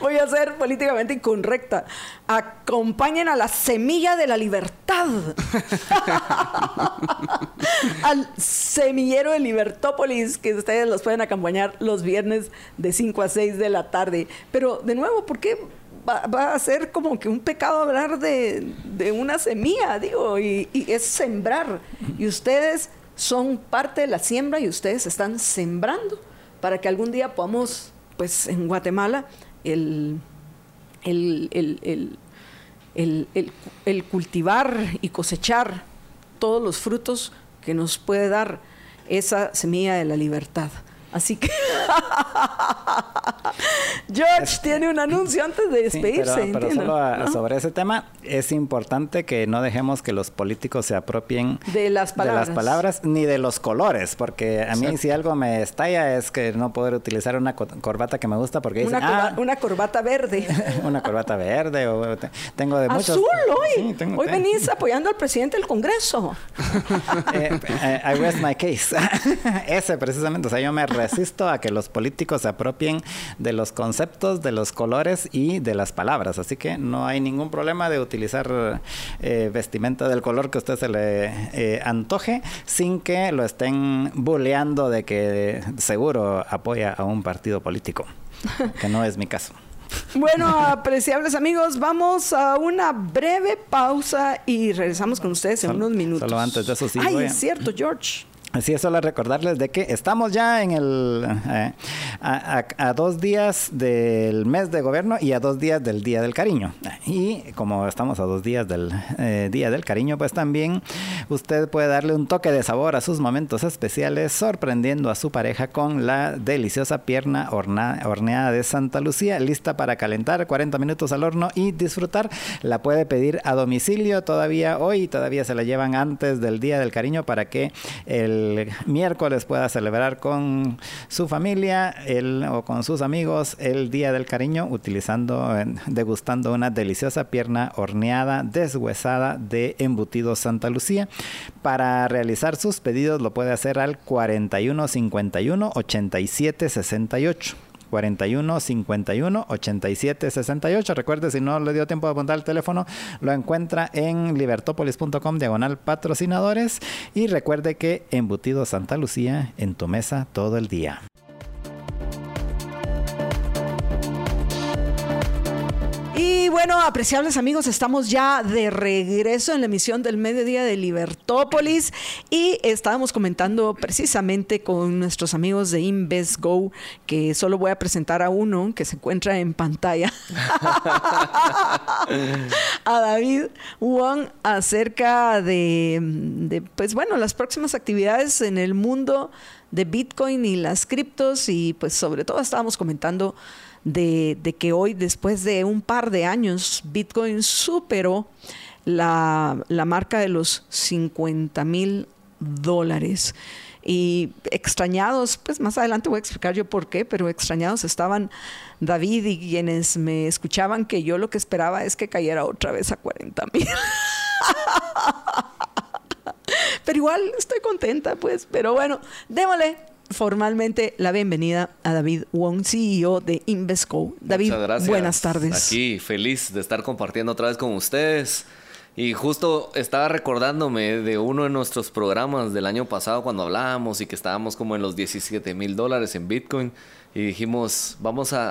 S3: voy a ser políticamente incorrecta. Acompañen a la semilla de la libertad. Al semillero de Libertópolis, que ustedes los pueden acompañar los viernes de 5 a 6 de la tarde. Pero de nuevo, ¿por qué va, a ser como que un pecado hablar de, una semilla? Digo, y, y es sembrar. Y ustedes son parte de la siembra y ustedes están sembrando para que algún día podamos, pues en Guatemala, el, el, cultivar y cosechar todos los frutos que nos puede dar esa semilla de la libertad. Así que George tiene un anuncio antes de despedirse.
S1: pero, solo sobre ese tema es importante que no dejemos que los políticos se apropien
S3: de las
S1: palabras, ni de los colores, porque a mí si algo me estalla es que no poder utilizar una corbata que me gusta porque
S3: una,
S1: ah,
S3: una corbata verde,
S1: una corbata verde o tengo de muchos
S3: azul hoy. hoy venís apoyando al presidente del Congreso.
S1: Eh, eh, I rest my case. ese precisamente, o sea, yo me resisto a que los políticos se apropien de los conceptos, de los colores y de las palabras. Así que no hay ningún problema de utilizar eh, vestimenta del color que a usted se le eh, antoje sin que lo estén bulleando de que seguro apoya a un partido político, que no es mi caso.
S3: Bueno, apreciables amigos, vamos a una breve pausa y regresamos con ustedes en unos minutos.
S1: Solo antes de eso sí.
S3: Ay, es cierto, George.
S1: Así es solo recordarles de que estamos ya en el eh, a, dos días del mes de gobierno y a dos días del Día del Cariño. Y como estamos a dos días del eh, Día del Cariño, pues también usted puede darle un toque de sabor a sus momentos especiales, sorprendiendo a su pareja con la deliciosa pierna horneada de Santa Lucía, lista para calentar 40 minutos al horno y disfrutar. La puede pedir a domicilio todavía hoy, todavía se la llevan antes del Día del Cariño para que el miércoles pueda celebrar con su familia el, o con sus amigos el Día del Cariño utilizando, degustando una deliciosa pierna horneada deshuesada de embutido Santa Lucía. Para realizar sus pedidos lo puede hacer al 41 51 87 68. 41 51 87 68. Recuerde, si no le dio tiempo de apuntar el teléfono, lo encuentra en libertopolis.com diagonal patrocinadores. Y recuerde que embutido Santa Lucía en tu mesa todo el día.
S3: Y bueno, apreciables amigos, estamos ya de regreso en la emisión del mediodía de Libertópolis y estábamos comentando precisamente con nuestros amigos de InvestGo, que solo voy a presentar a uno que se encuentra en pantalla, a David Wong, acerca de, de, pues bueno, las próximas actividades en el mundo de Bitcoin y las criptos y pues sobre todo estábamos comentando de, que hoy, después de un par de años, Bitcoin superó la, marca de los 50 mil dólares. Y extrañados, pues más adelante voy a explicar yo por qué, pero extrañados estaban David y quienes me escuchaban que yo lo que esperaba es que cayera otra vez a 40 mil. pero igual estoy contenta, pues, pero bueno, démosle formalmente la bienvenida a David Wong, CEO de Invesco. David, buenas tardes.
S4: Aquí, feliz de estar compartiendo otra vez con ustedes. Y justo estaba recordándome de uno de nuestros programas del año pasado cuando hablábamos y que estábamos como en los 17 mil dólares en Bitcoin. Y dijimos, vamos a,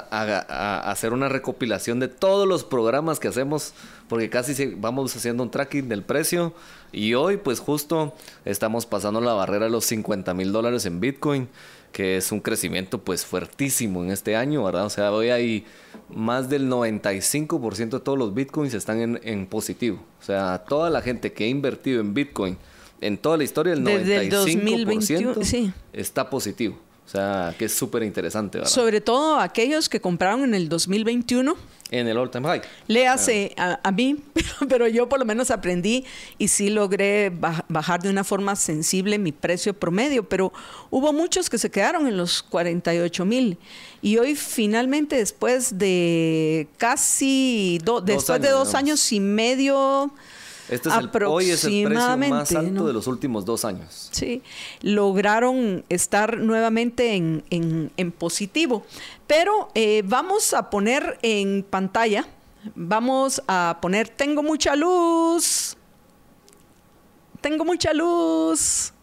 S4: hacer una recopilación de todos los programas que hacemos, porque casi vamos haciendo un tracking del precio. Y hoy, pues justo, estamos pasando la barrera de los 50 mil dólares en Bitcoin, que es un crecimiento pues fuertísimo en este año, ¿verdad? O sea, hoy hay más del 95% de todos los bitcoins están en, en, positivo. O sea, toda la gente que ha invertido en bitcoin en toda la historia, el 95% está positivo. O sea, que es súper interesante, ¿verdad?
S3: Sobre todo aquellos que compraron en el 2021.
S4: En el all time high.
S3: Le hace a, a, mí, pero, yo por lo menos aprendí y sí logré bajar de una forma sensible mi precio promedio, pero hubo muchos que se quedaron en los 48 mil. Y hoy finalmente, después de casi, después de dos años y medio
S4: este es el, hoy es el precio más alto de los últimos dos años.
S3: Sí, lograron estar nuevamente en, en, positivo. Pero eh, vamos a poner en pantalla, vamos a poner, tengo mucha luz, tengo mucha luz.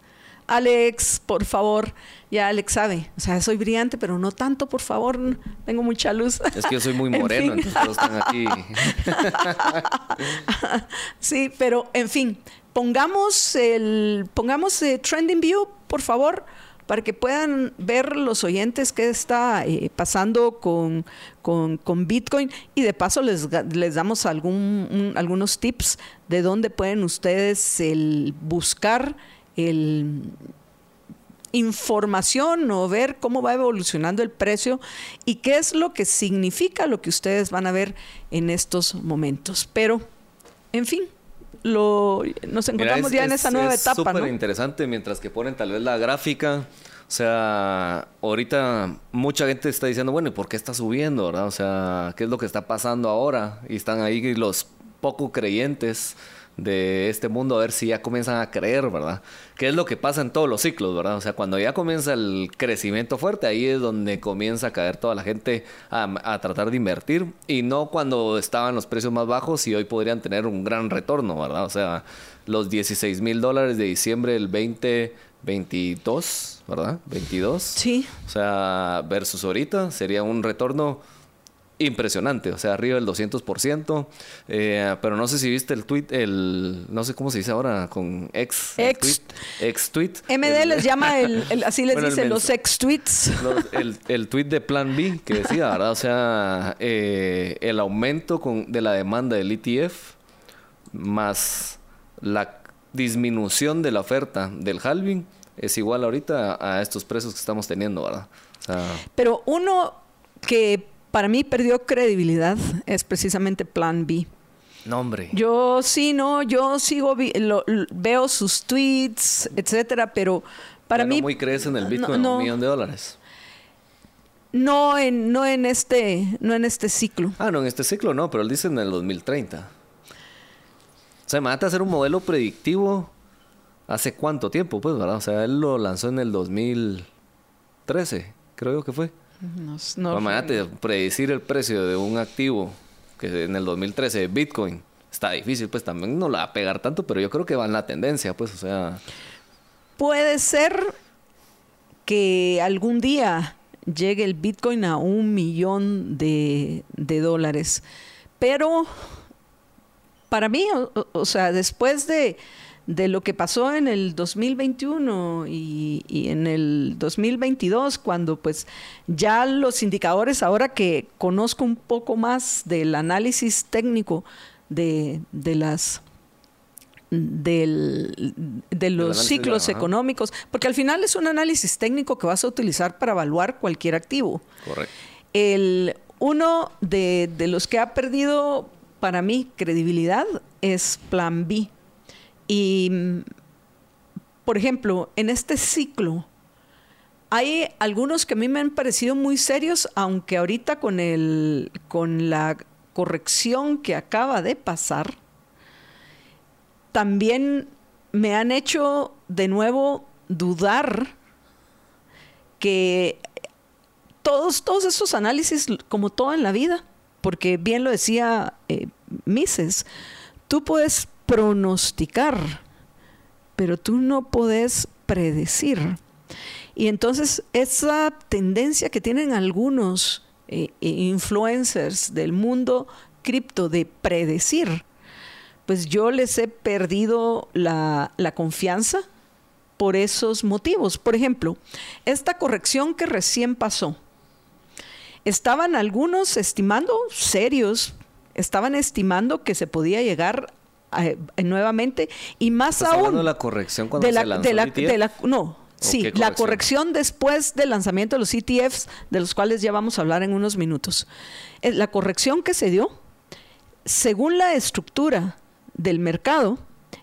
S3: Alex, por favor, ya Alex sabe, o sea, soy brillante, pero no tanto, por favor, tengo mucha luz.
S4: Es que yo soy muy moreno, entonces todos están aquí.
S3: sí, pero en fin, pongamos el, pongamos eh, Trending View, por favor, para que puedan ver los oyentes qué está eh, pasando con, con, Bitcoin. Y de paso les, les damos algún, algunos tips de dónde pueden ustedes el buscar el información o ver cómo va evolucionando el precio y qué es lo que significa lo que ustedes van a ver en estos momentos. Pero, en fin, lo, nos encontramos ya en esa nueva etapa.
S4: Es súper interesante mientras que ponen tal vez la gráfica. O sea, ahorita mucha gente está diciendo, bueno, ¿y por qué está subiendo? ¿verdad? O sea, ¿qué es lo que está pasando ahora? Y están ahí los poco creyentes de este mundo a ver si ya comienzan a creer, ¿verdad? ¿Qué es lo que pasa en todos los ciclos, ¿verdad? O sea, cuando ya comienza el crecimiento fuerte, ahí es donde comienza a caer toda la gente a, tratar de invertir y no cuando estaban los precios más bajos y hoy podrían tener un gran retorno, ¿verdad? O sea, los 16 mil dólares de diciembre del 2022, ¿verdad? 22.
S3: Sí.
S4: O sea, versus ahorita sería un retorno impresionante, o sea, arriba del 200%. Eh, pero no sé si viste el tweet, el, no sé cómo se dice ahora, con ex.
S3: Ex.
S4: Tweet, ex tweet.
S3: MD les llama, el, así les dice, los ex tweets.
S4: el, el, tweet de Plan B que decía, ¿verdad? O sea, eh, el aumento con, de la demanda del ETF más la disminución de la oferta del halving es igual ahorita a estos precios que estamos teniendo, ¿verdad?
S3: pero uno que para mí perdió credibilidad es precisamente Plan B.
S4: No, hombre.
S3: Yo sí, no, yo sigo, veo sus tweets, etcétera, pero para mí...
S4: No muy crees en el Bitcoin un millón de dólares.
S3: No en, no en este, no en este ciclo.
S4: Ah, no, en este ciclo no, pero él dice en el 2030. O sea, me mata a hacer un modelo predictivo hace cuánto tiempo, pues, ¿verdad? O sea, él lo lanzó en el 2013, creo yo que fue. No, no Imagínate, predecir el precio de un activo que en el 2013 Bitcoin está difícil, pues también no la va a pegar tanto, pero yo creo que va en la tendencia, pues, o sea.
S3: Puede ser que algún día llegue el Bitcoin a un millón de, de dólares pero para mí, o, sea, después de, lo que pasó en el 2021 y, y, en el 2022, cuando pues ya los indicadores, ahora que conozco un poco más del análisis técnico de, de las del, de los ciclos económicos, porque al final es un análisis técnico que vas a utilizar para evaluar cualquier activo.
S4: Correcto.
S3: El, uno de, de los que ha perdido para mí credibilidad es Plan B. Y, por ejemplo, en este ciclo, hay algunos que a mí me han parecido muy serios, aunque ahorita con, el, con la corrección que acaba de pasar, también me han hecho de nuevo dudar que todos, todos esos análisis, como todo en la vida, porque bien lo decía eh, Mises, tú puedes pronosticar, pero tú no puedes predecir. Y entonces esa tendencia que tienen algunos eh, eh, influencers del mundo cripto de predecir, pues yo les he perdido la, la confianza por esos motivos. Por ejemplo, esta corrección que recién pasó, estaban algunos estimando, serios, estaban estimando que se podía llegar eh, nuevamente y más aún
S4: de la corrección cuando
S3: de la,
S4: se lanzó
S3: de la,
S4: el ETF?
S3: de la- no sí la corrección después del lanzamiento de los ETFs de los cuales ya vamos a hablar en unos minutos. Eh, la corrección que se dio según la estructura del mercado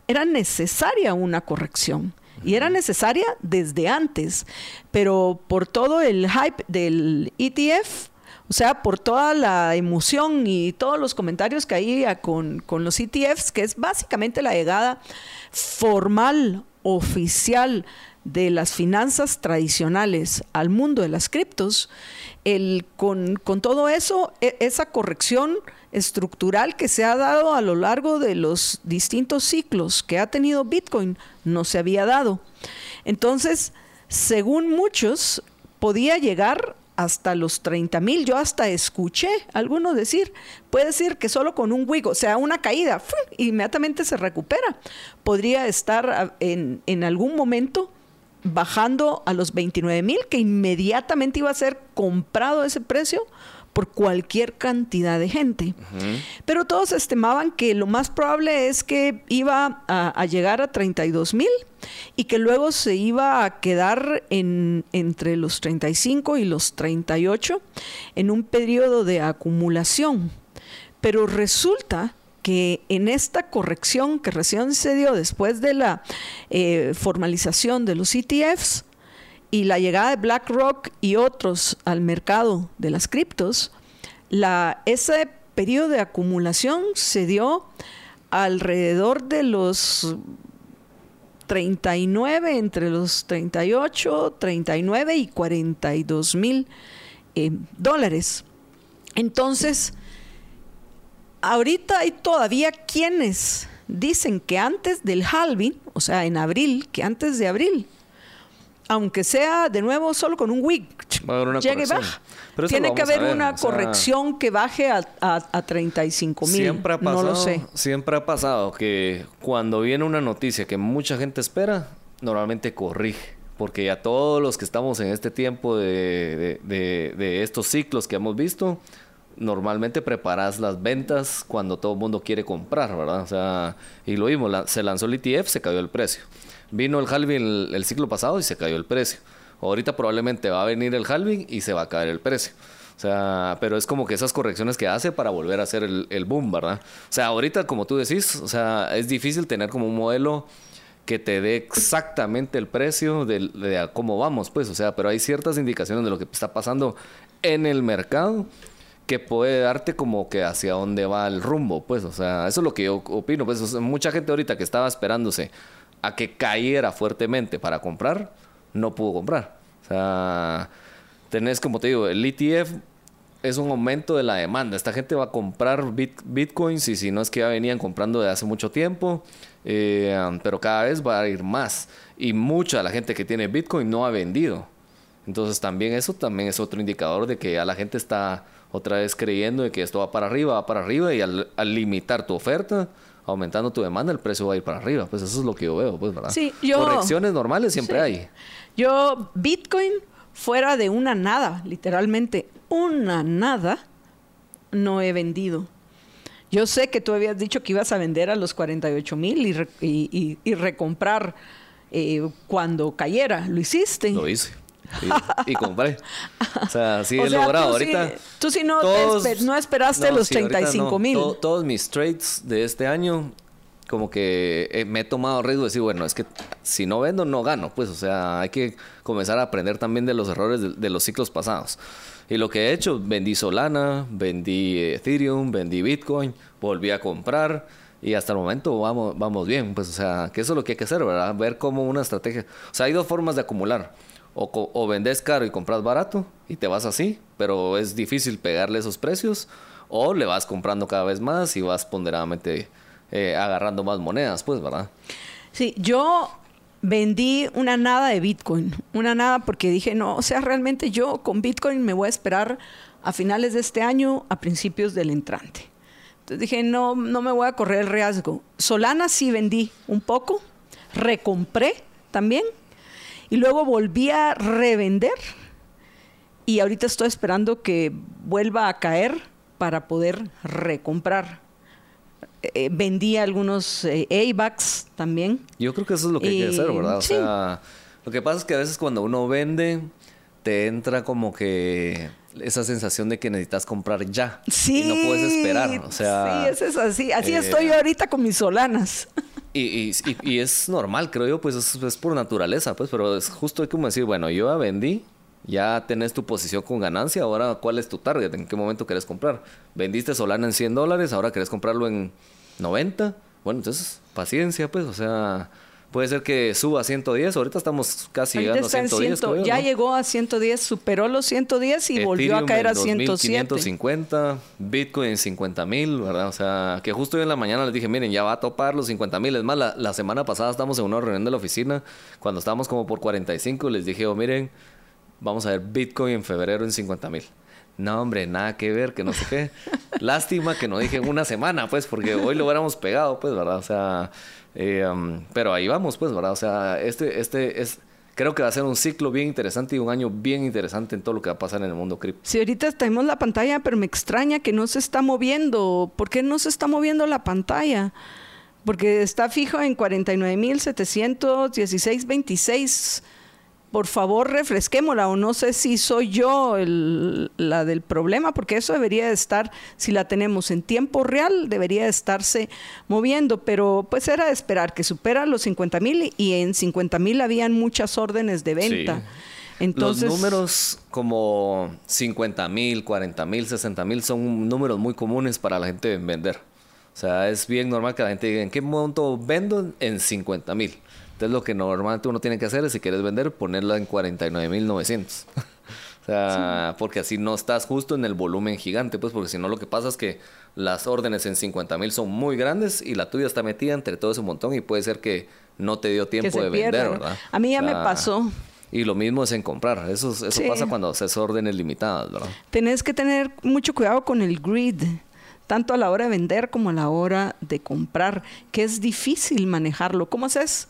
S3: era necesaria una corrección. Y era necesaria desde antes. Pero por todo el hype del ETF o sea, por toda la emoción y todos los comentarios que había con, con los ETFs, que es básicamente la llegada formal, oficial de las finanzas tradicionales al mundo de las criptos, el, con, con todo eso, e- esa corrección estructural que se ha dado a lo largo de los distintos ciclos que ha tenido Bitcoin no se había dado. Entonces, según muchos, podía llegar hasta los 30 mil. Yo hasta escuché algunos decir, puede decir que solo con un wigo, o sea, una caída, inmediatamente se recupera. Podría estar a- en, en algún momento bajando a los 29 mil, que inmediatamente iba a ser comprado ese precio por cualquier cantidad de gente. Pero todos estimaban que lo más probable es que iba a, a llegar a 32 mil y que luego se iba a quedar en, entre los 35 y los 38 en un periodo de acumulación. Pero resulta que en esta corrección que recién se dio después de la eh, formalización de los ETFs, y la llegada de BlackRock y otros al mercado de las criptos, ese periodo de acumulación se dio alrededor de los 39, entre los 38, 39 y 42 mil eh, dólares. Entonces, ahorita hay todavía quienes dicen que antes del halving, o sea, en abril, que antes de abril, aunque sea de nuevo solo con un wig, llegue y baja. Tiene que haber
S4: ver,
S3: una
S4: o sea,
S3: corrección que baje a, a, a 35 mil.
S4: Siempre ha pasado,
S3: No lo sé.
S4: siempre ha pasado que cuando viene una noticia que mucha gente espera, normalmente corrige. Porque ya todos los que estamos en este tiempo de, de- de- de estos ciclos que hemos visto, normalmente preparas las ventas cuando todo el mundo quiere comprar, ¿verdad? O sea, y lo vimos, la- se lanzó el ETF, se cayó el precio. Vino el halving el, el ciclo pasado y se cayó el precio. Ahorita probablemente va a venir el halving y se va a caer el precio. O sea, pero es como que esas correcciones que hace para volver a hacer el, boom, ¿verdad? O sea, ahorita, como tú decís, o sea, es difícil tener como un modelo que te dé exactamente el precio de, a cómo vamos, pues, o sea, pero hay ciertas indicaciones de lo que está pasando en el mercado que puede darte como que hacia dónde va el rumbo, pues, o sea, eso es lo que yo opino, pues, mucha gente ahorita que estaba esperándose a que cayera fuertemente para comprar, no pudo comprar. O sea, tenés, como te digo, el ETF es un aumento de la demanda. Esta gente va a comprar bit- bitcoins y si no es que ya venían comprando de hace mucho tiempo, eh, pero cada vez va a ir más. Y mucha la gente que tiene bitcoin no ha vendido. Entonces también eso también es otro indicador de que ya la gente está otra vez creyendo de que esto va para arriba, va para arriba y al, al limitar tu oferta, aumentando tu demanda, el precio va a ir para arriba. Pues eso es lo que yo veo, pues, ¿verdad?
S3: Sí, yo-
S4: Correcciones normales siempre
S3: Sí.
S4: hay.
S3: Yo, Bitcoin, fuera de una nada, literalmente una nada, no he vendido. Yo sé que tú habías dicho que ibas a vender a los 48 mil y- y- y recomprar eh, cuando cayera. ¿Lo hiciste?
S4: Lo hice. Y, y compré. O sea, sí
S3: O
S4: he
S3: sea,
S4: logrado
S3: tú sí-
S4: ahorita.
S3: tú sí no te esper- no esperaste los
S4: sí, ahorita
S3: 35,000.
S4: To- todos mis trades de este año, como que eh, me he tomado riesgo de decir, bueno, es que si no vendo, no gano. Pues, o sea, hay que comenzar a aprender también de los errores de, de los ciclos pasados. Y lo que he hecho, vendí Solana, vendí Ethereum, vendí Bitcoin, volví a comprar. Y hasta el momento vamos, vamos bien, pues, o sea, que eso es lo que hay que hacer, ¿verdad? Ver cómo una estrategia. O sea, hay dos formas de acumular. O, o vendes caro y compras barato y te vas así, pero es difícil pegarle esos precios. O le vas comprando cada vez más y vas ponderadamente eh, agarrando más monedas, pues, ¿verdad?
S3: Sí, yo vendí una nada de Bitcoin, una nada porque dije, no, o sea, realmente yo con Bitcoin me voy a esperar a finales de este año, a principios del entrante. Entonces dije, no, no me voy a correr el riesgo. Solana sí vendí un poco, recompré también y luego volví a revender y ahorita estoy esperando que vuelva a caer para poder recomprar. Eh, vendí algunos eh, AVAX también.
S4: Yo creo que eso es lo que hay que hacer, ¿verdad? O
S3: sí.
S4: sea, lo que pasa es que a veces cuando uno vende, te entra como que esa sensación de que necesitas comprar ya.
S3: Sí.
S4: Y no puedes esperar. O sea.
S3: Sí, eso es así. Así
S4: eh,
S3: estoy yo ahorita con mis solanas.
S4: Y, y, y- es normal, creo yo, pues es, es por naturaleza, pues, pero es justo como decir, bueno, yo ya vendí, ya tenés tu posición con ganancia, ahora cuál es tu target, en qué momento querés comprar. Vendiste Solana en 100 dólares, ahora querés comprarlo en 90. Bueno, entonces, paciencia, pues, o sea, puede ser que suba a 110, ahorita estamos casi
S3: Ahorita
S4: llegando a
S3: está en
S4: 110.
S3: 100,
S4: creo
S3: ya
S4: ¿no?
S3: llegó a 110, superó los 110 y volvió a
S4: Ethereum
S3: caer a
S4: en
S3: 107.
S4: 2550, Bitcoin en 50 mil, ¿verdad? O sea, que justo hoy en la mañana les dije, miren, ya va a topar los 50 mil. Es más, la, la semana pasada estábamos en una reunión de la oficina, cuando estábamos como por 45, les dije, oh, miren, vamos a ver Bitcoin en febrero en 50 mil. No, hombre, nada que ver, que no sé qué. Lástima que no dije una semana, pues, porque hoy lo hubiéramos pegado, pues, ¿verdad? O sea, eh, um, pero ahí vamos, pues, ¿verdad? O sea, este, este es, creo que va a ser un ciclo bien interesante y un año bien interesante en todo lo que va a pasar en el mundo cripto.
S3: Sí, ahorita tenemos la pantalla, pero me extraña que no se está moviendo. ¿Por qué no se está moviendo la pantalla? Porque está fijo en 49.716.26. Por favor, refresquémosla. O no sé si soy yo el- la del problema, porque eso debería de estar, si la tenemos en tiempo real, debería de estarse moviendo. Pero pues era de esperar que supera los 50 mil y en 50 mil habían muchas órdenes de venta.
S4: Sí.
S3: Entonces,
S4: Los números como 50 mil, 40 mil, 60 mil son números muy comunes para la gente vender. O sea, es bien normal que la gente diga, ¿en qué monto vendo? En 50 mil. Entonces lo que normalmente uno tiene que hacer es, si quieres vender, ponerla en 49 mil 900. o sea, porque así no estás justo en el volumen gigante, pues porque si no lo que pasa es que las órdenes en 50 mil son muy grandes y la tuya está metida entre todo ese montón y puede ser que no te dio tiempo de
S3: pierda,
S4: vender,
S3: ¿no?
S4: ¿verdad?
S3: A mí ya
S4: O
S3: me pasó.
S4: y lo mismo es en comprar. Eso, eso
S3: Sí.
S4: pasa cuando haces órdenes limitadas, ¿verdad?
S3: tenés que tener mucho cuidado con el grid, tanto a la hora de vender como a la hora de comprar, que es difícil manejarlo. ¿Cómo haces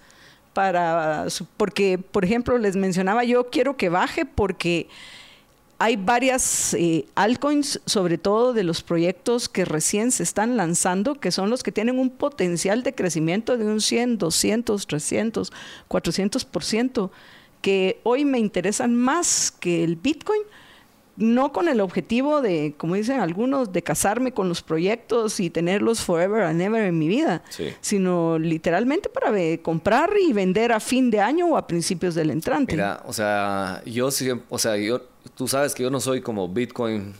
S3: para porque por ejemplo les mencionaba yo quiero que baje porque hay varias eh, altcoins, sobre todo de los proyectos que recién se están lanzando, que son los que tienen un potencial de crecimiento de un 100, 200, 300, 400%, que hoy me interesan más que el Bitcoin, no con el objetivo de, como dicen algunos, de casarme con los proyectos y tenerlos forever and ever en mi vida,
S4: Sí.
S3: sino literalmente para comprar y vender a fin de año o a principios del entrante.
S4: Mira, o sea, yo siempre, o sea, yo, tú sabes que yo no soy como Bitcoin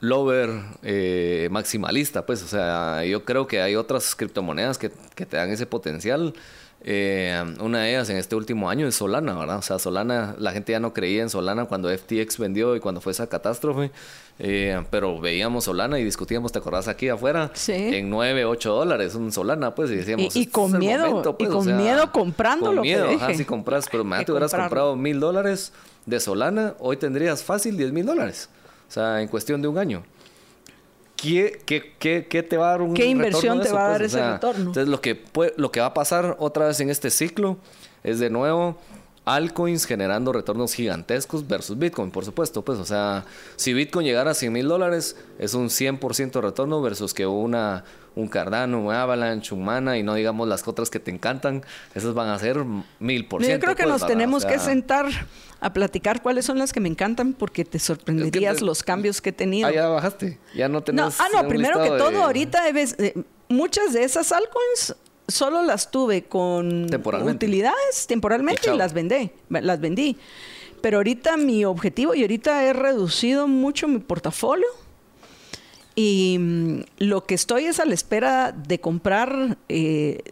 S4: lover eh, maximalista, pues, o sea, yo creo que hay otras criptomonedas que, que te dan ese potencial. Eh, una de ellas en este último año es Solana, ¿verdad? O sea, Solana, la gente ya no creía en Solana cuando FTX vendió y cuando fue esa catástrofe, eh, pero veíamos Solana y discutíamos, ¿te acordás aquí afuera?
S3: Sí.
S4: En 9, 8 dólares un Solana, pues, y decíamos...
S3: Y- y
S4: "Este
S3: con miedo,
S4: momento",
S3: y
S4: pues, o
S3: con
S4: sea,
S3: miedo comprándolo,
S4: Con miedo,
S3: que
S4: ajá, si compras, pero me
S3: de
S4: te hubieras comprado mil dólares de Solana, hoy tendrías fácil 10 mil dólares. O sea, en cuestión de un año. ¿Qué, qué, qué, qué te va a dar un
S3: ¿Qué inversión
S4: retorno
S3: te
S4: eso,
S3: va a
S4: pues?
S3: dar
S4: O
S3: ese
S4: sea,
S3: retorno?
S4: Entonces, lo que, puede- lo que va a pasar otra vez en este ciclo es de nuevo altcoins generando retornos gigantescos versus Bitcoin, por supuesto. Pues, o sea, si Bitcoin llegara a 100 mil dólares, es un 100% de retorno versus que una, un Cardano, un Avalanche, un Mana, y no digamos las otras que te encantan, esas van a ser mil por ciento.
S3: Yo creo que
S4: pues,
S3: nos
S4: ¿verdad?
S3: tenemos
S4: O
S3: que sentar a platicar cuáles son las que me encantan porque te sorprenderías los cambios que he tenido.
S4: Ah, ya bajaste. Ya no tenés.
S3: No, ah, no, primero que todo, ahorita ves- eh, muchas de esas altcoins solo las tuve con
S4: Temporalmente.
S3: utilidades temporalmente
S4: Y
S3: y, las vendí, las vendí. Pero ahorita mi objetivo, y ahorita he reducido mucho mi portafolio. Y mm, lo que estoy es a la espera de comprar eh,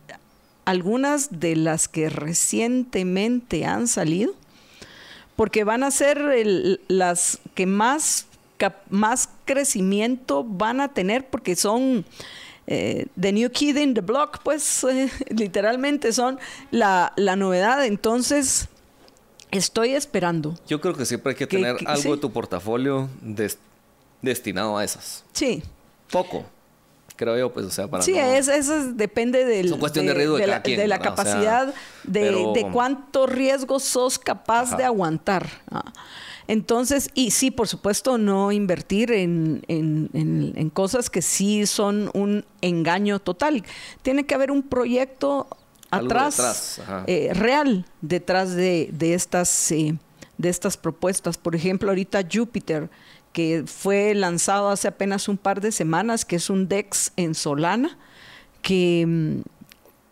S3: algunas de las que recientemente han salido porque van a ser el- las que más, cap- más crecimiento van a tener porque son eh, the new kid in the block, pues eh, literalmente son la, la novedad. Entonces, estoy esperando.
S4: Yo creo que siempre hay que tener
S3: que-
S4: algo
S3: sí.
S4: de tu portafolio des- destinado a esas.
S3: Sí.
S4: Poco, creo yo, pues, o sea, para
S3: Sí,
S4: no-
S3: es, eso es- depende del,
S4: Son cuestión de riesgo de
S3: la,
S4: quien,
S3: de la.
S4: O sea,
S3: capacidad de,
S4: pero-
S3: de cuánto riesgo sos capaz
S4: Ajá.
S3: de aguantar. Ah. Entonces, y sí, por supuesto, no invertir en, en- en- en cosas que sí son un engaño total. Tiene que haber un proyecto
S4: Algo
S3: atrás,
S4: detrás,
S3: eh, real, detrás de, de estas, eh, de estas propuestas. Por ejemplo, ahorita Jupiter, que fue lanzado hace apenas un par de semanas, que es un DEX en Solana, que, mm,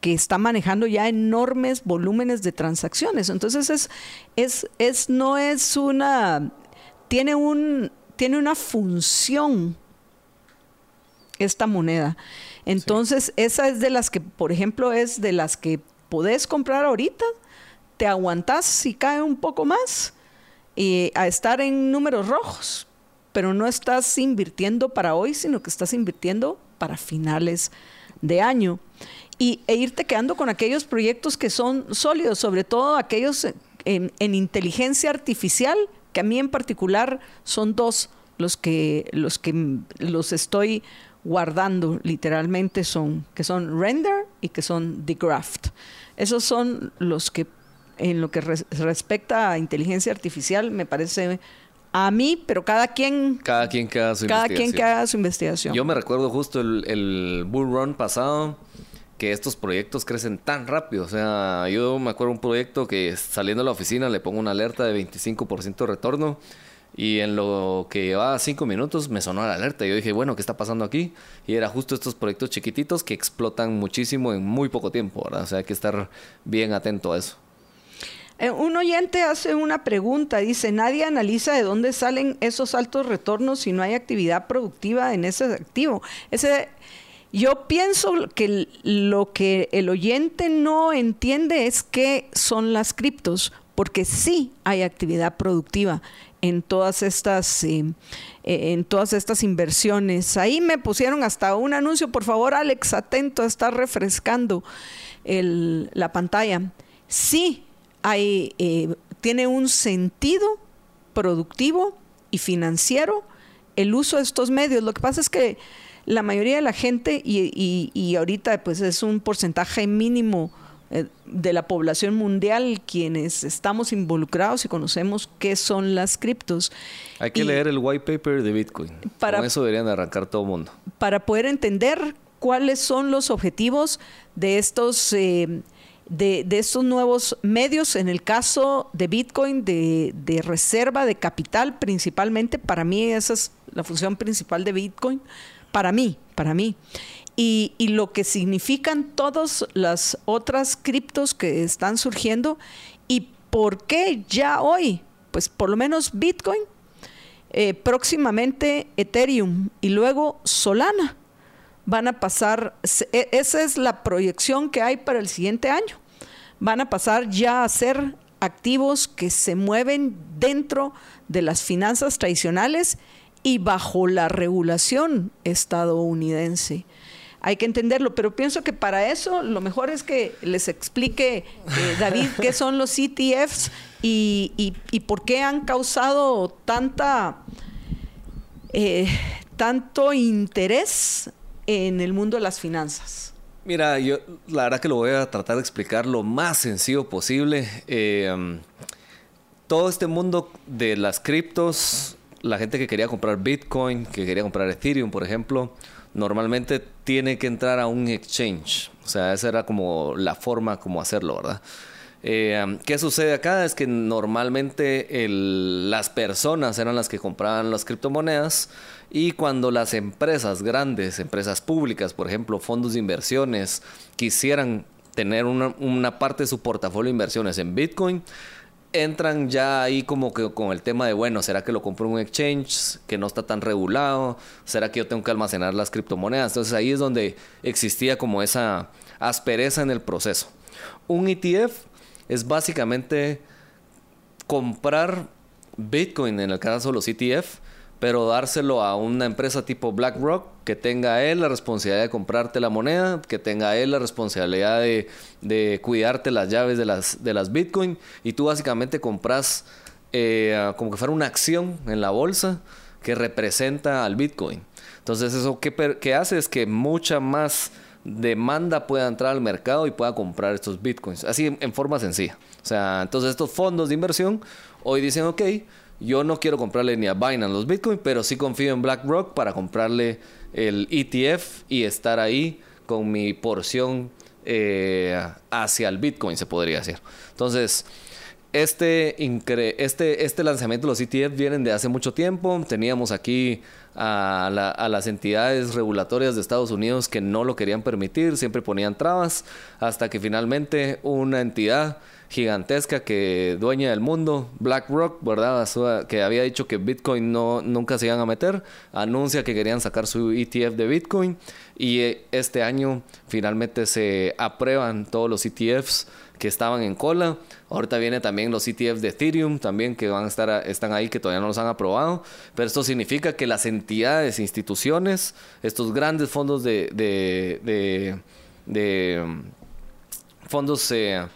S3: que está manejando ya enormes volúmenes de transacciones. Entonces es, es, es, no es una, tiene un, tiene una función esta moneda. Entonces, esa es de las que, por ejemplo, es de las que podés comprar ahorita, te aguantás si cae un poco más y a estar en números rojos, pero no estás invirtiendo para hoy, sino que estás invirtiendo para finales de año. Y, e irte quedando con aquellos proyectos que son sólidos, sobre todo aquellos en, en inteligencia artificial, que a mí en particular son dos los que los que los estoy guardando literalmente son que son render y que son degraft. Esos son los que en lo que res- respecta a inteligencia artificial me parece a mí, pero cada quien
S4: Cada quien que haga su
S3: cada quien que
S4: investigación.
S3: haga su investigación.
S4: Yo me recuerdo justo el, el bull run pasado que estos proyectos crecen tan rápido. O sea, yo me acuerdo un proyecto que saliendo de la oficina le pongo una alerta de 25% de retorno y en lo que llevaba 5 minutos me sonó la alerta. Yo dije, bueno, ¿qué está pasando aquí? Y era justo estos proyectos chiquititos que explotan muchísimo en muy poco tiempo, ¿verdad? O sea, hay que estar bien atento a eso.
S3: Eh, un oyente hace una pregunta, dice, nadie analiza de dónde salen esos altos retornos si no hay actividad productiva en ese activo. Ese, yo pienso que lo que el oyente no entiende es qué son las criptos, porque sí hay actividad productiva en todas estas eh, en todas estas inversiones. Ahí me pusieron hasta un anuncio, por favor, Alex, atento, está refrescando la pantalla. Sí hay, eh, tiene un sentido productivo y financiero el uso de estos medios. Lo que pasa es que la mayoría de la gente, y, y- y ahorita pues es un porcentaje mínimo eh, de la población mundial quienes estamos involucrados y conocemos qué son las criptos.
S4: Hay que
S3: Y-
S4: leer el white paper de Bitcoin.
S3: Para-
S4: Con eso deberían de arrancar todo el mundo.
S3: para poder entender cuáles son los objetivos de estos, eh, de, de estos nuevos medios. En el caso de Bitcoin, de, de reserva de capital principalmente, para mí esa es la función principal de Bitcoin, para mí, para mí. Y, y lo que significan todas las otras criptos que están surgiendo y por qué ya hoy, pues por lo menos Bitcoin eh, próximamente Ethereum y luego Solana van a pasar, e- esa es la proyección que hay para el siguiente año, van a pasar ya a ser activos que se mueven dentro de las finanzas tradicionales y bajo la regulación estadounidense. Hay que entenderlo, pero pienso que para eso lo mejor es que les explique eh, David qué son los ETFs y, y- y por qué han causado tanta, eh, tanto interés en el mundo de las finanzas?
S4: Mira, yo la verdad que lo voy a tratar de explicar lo más sencillo posible. Eh, todo este mundo de las criptos, la gente que quería comprar Bitcoin, que quería comprar Ethereum, por ejemplo, normalmente tiene que entrar a un exchange. O sea, esa era como la forma como hacerlo, ¿verdad? Eh, ¿Qué sucede acá? Es que normalmente las personas eran las que compraban las criptomonedas y cuando las empresas grandes, empresas públicas, por ejemplo, fondos de inversiones, quisieran tener una, parte de su portafolio de inversiones en Bitcoin, entran ya ahí como que con el tema de, bueno, ¿será que lo compro un exchange que no está tan regulado? ¿Será que yo tengo que almacenar las criptomonedas? Entonces ahí es donde existía como esa aspereza en el proceso. Un ETF es básicamente comprar Bitcoin en el caso de los ETF, pero dárselo a una empresa tipo BlackRock que tenga él la responsabilidad de comprarte la moneda, que tenga él la responsabilidad de, de cuidarte las llaves de las, de las Bitcoin y tú básicamente compras eh, como que fuera una acción en la bolsa que representa al Bitcoin. Entonces eso que, hace es que mucha más demanda pueda entrar al mercado y pueda comprar estos bitcoins. Así en, forma sencilla. O sea, entonces estos fondos de inversión hoy dicen, ok, yo no quiero comprarle ni a Binance los bitcoins, pero sí confío en BlackRock para comprarle el ETF y estar ahí con mi porción eh, hacia el bitcoin, se podría decir. Entonces, este, este, este lanzamiento de los ETF vienen de hace mucho tiempo. Teníamos aquí a, la, a, las entidades regulatorias de Estados Unidos que no lo querían permitir, siempre ponían trabas, hasta que finalmente una entidad gigantesca que dueña del mundo, BlackRock, ¿verdad? Que había dicho que Bitcoin no, nunca se iban a meter, anuncia que querían sacar su ETF de Bitcoin y este año finalmente se aprueban todos los ETFs que estaban en cola. Ahorita viene también los ETFs de Ethereum también que van a estar están ahí que todavía no los han aprobado, pero esto significa que las entidades, instituciones, estos grandes fondos de de, de, de fondos eh,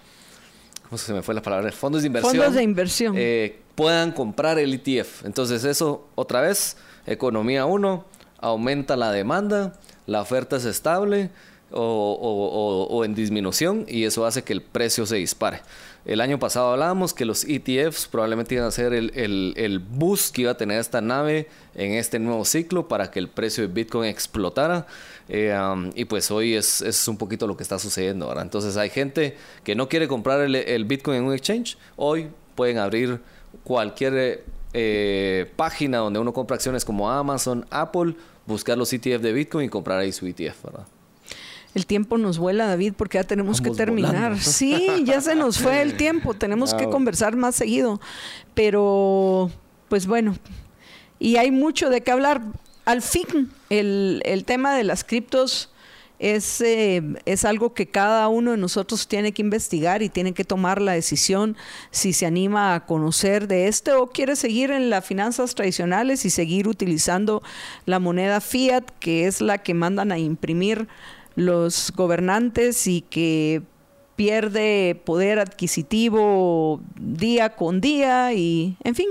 S4: ¿cómo se me fue la palabra? Fondos de inversión.
S3: Fondos de inversión.
S4: Eh, puedan comprar el ETF. Entonces eso, otra vez, economía 1, aumenta la demanda, la oferta es estable o, en disminución y eso hace que el precio se dispare. El año pasado hablábamos que los ETFs probablemente iban a ser el, el, el boost que iba a tener esta nave en este nuevo ciclo para que el precio de Bitcoin explotara. Eh, y pues hoy es, es, un poquito lo que está sucediendo. Entonces hay gente que no quiere comprar el, Bitcoin en un exchange. Hoy pueden abrir cualquier eh, página donde uno compra acciones como Amazon, Apple, buscar los ETF de Bitcoin y comprar ahí su ETF, ¿verdad?
S3: El tiempo nos vuela, David, porque ya tenemos
S4: Vamos
S3: que terminar.
S4: volando.
S3: Sí, ya se nos fue el tiempo. Tenemos que conversar más seguido. Pero, pues bueno, y hay mucho de qué hablar. Al fin, el, el tema de las criptos es, eh, es algo que cada uno de nosotros tiene que investigar y tiene que tomar la decisión si se anima a conocer de este o quiere seguir en las finanzas tradicionales y seguir utilizando la moneda fiat, que es la que mandan a imprimir los gobernantes y que pierde poder adquisitivo día con día y en fin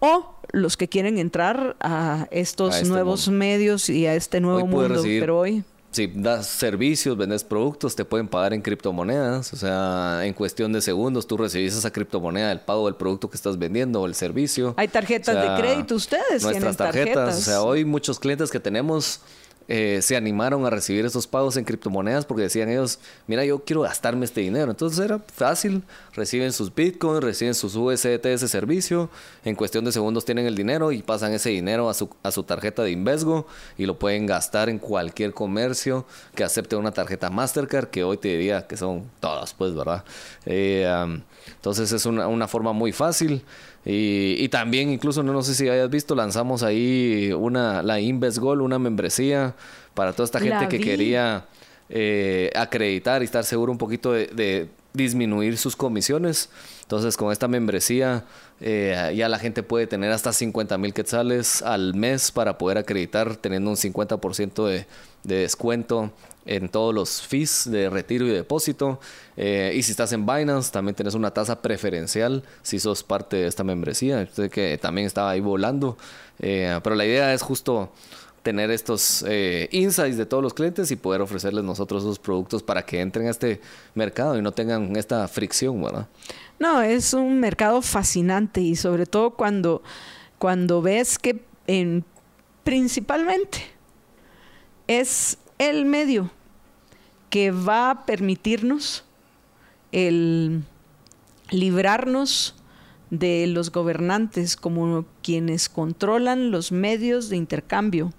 S3: o los que quieren entrar a estos
S4: A este
S3: nuevos
S4: mundo.
S3: medios y a este nuevo
S4: Hoy
S3: mundo
S4: recibir-
S3: pero hoy
S4: Si das servicios, vendes productos, te pueden pagar en criptomonedas. O sea, en cuestión de segundos tú recibís esa criptomoneda del pago del producto que estás vendiendo o el servicio.
S3: hay tarjetas
S4: O sea,
S3: de crédito ustedes tienen
S4: Nuestras tarjetas.
S3: tarjetas
S4: O sea, hoy muchos clientes que tenemos eh, se animaron a recibir esos pagos en criptomonedas porque decían ellos, mira, yo quiero gastarme este dinero. Entonces era fácil, reciben sus bitcoins, reciben sus USDT ese servicio, en cuestión de segundos tienen el dinero y pasan ese dinero a su, a su tarjeta de Invesgo y lo pueden gastar en cualquier comercio que acepte una tarjeta Mastercard, que hoy te diría que son todas, pues, ¿verdad? Eh, entonces es una, una forma muy fácil. Y, y también, incluso, no, no sé si hayas visto, lanzamos ahí una, la InvestGold, una membresía para toda esta
S3: La
S4: gente que
S3: vi.
S4: quería eh, acreditar y estar seguro un poquito de, de disminuir sus comisiones. Entonces, con esta membresía, eh, ya la gente puede tener hasta 50 mil quetzales al mes para poder acreditar, teniendo un 50% de, de descuento en todos los fees de retiro y depósito. Eh, y si estás en Binance, también tienes una tasa preferencial si sos parte de esta membresía. Que también estaba ahí volando. Eh, pero la idea es justo tener estos eh, insights de todos los clientes y poder ofrecerles nosotros esos productos para que entren a este mercado y no tengan esta fricción, ¿verdad?
S3: No, es un mercado fascinante y sobre todo cuando, cuando ves que en, principalmente es el medio que va a permitirnos el librarnos de los gobernantes como quienes controlan los medios de intercambio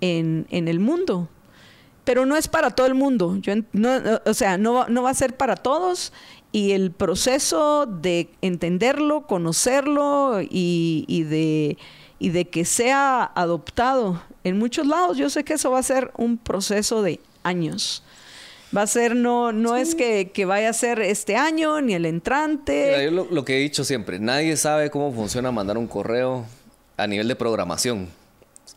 S3: en, el mundo. Pero no es para todo el mundo. Yo, o sea, no, no va a ser para todos y el proceso de entenderlo, conocerlo y, de, y de que sea adoptado en muchos lados, yo sé que eso va a ser un proceso de años. Va a ser, no, no es que, vaya a ser este año ni el entrante.
S4: yo lo, que he dicho siempre, nadie sabe cómo funciona mandar un correo a nivel de programación.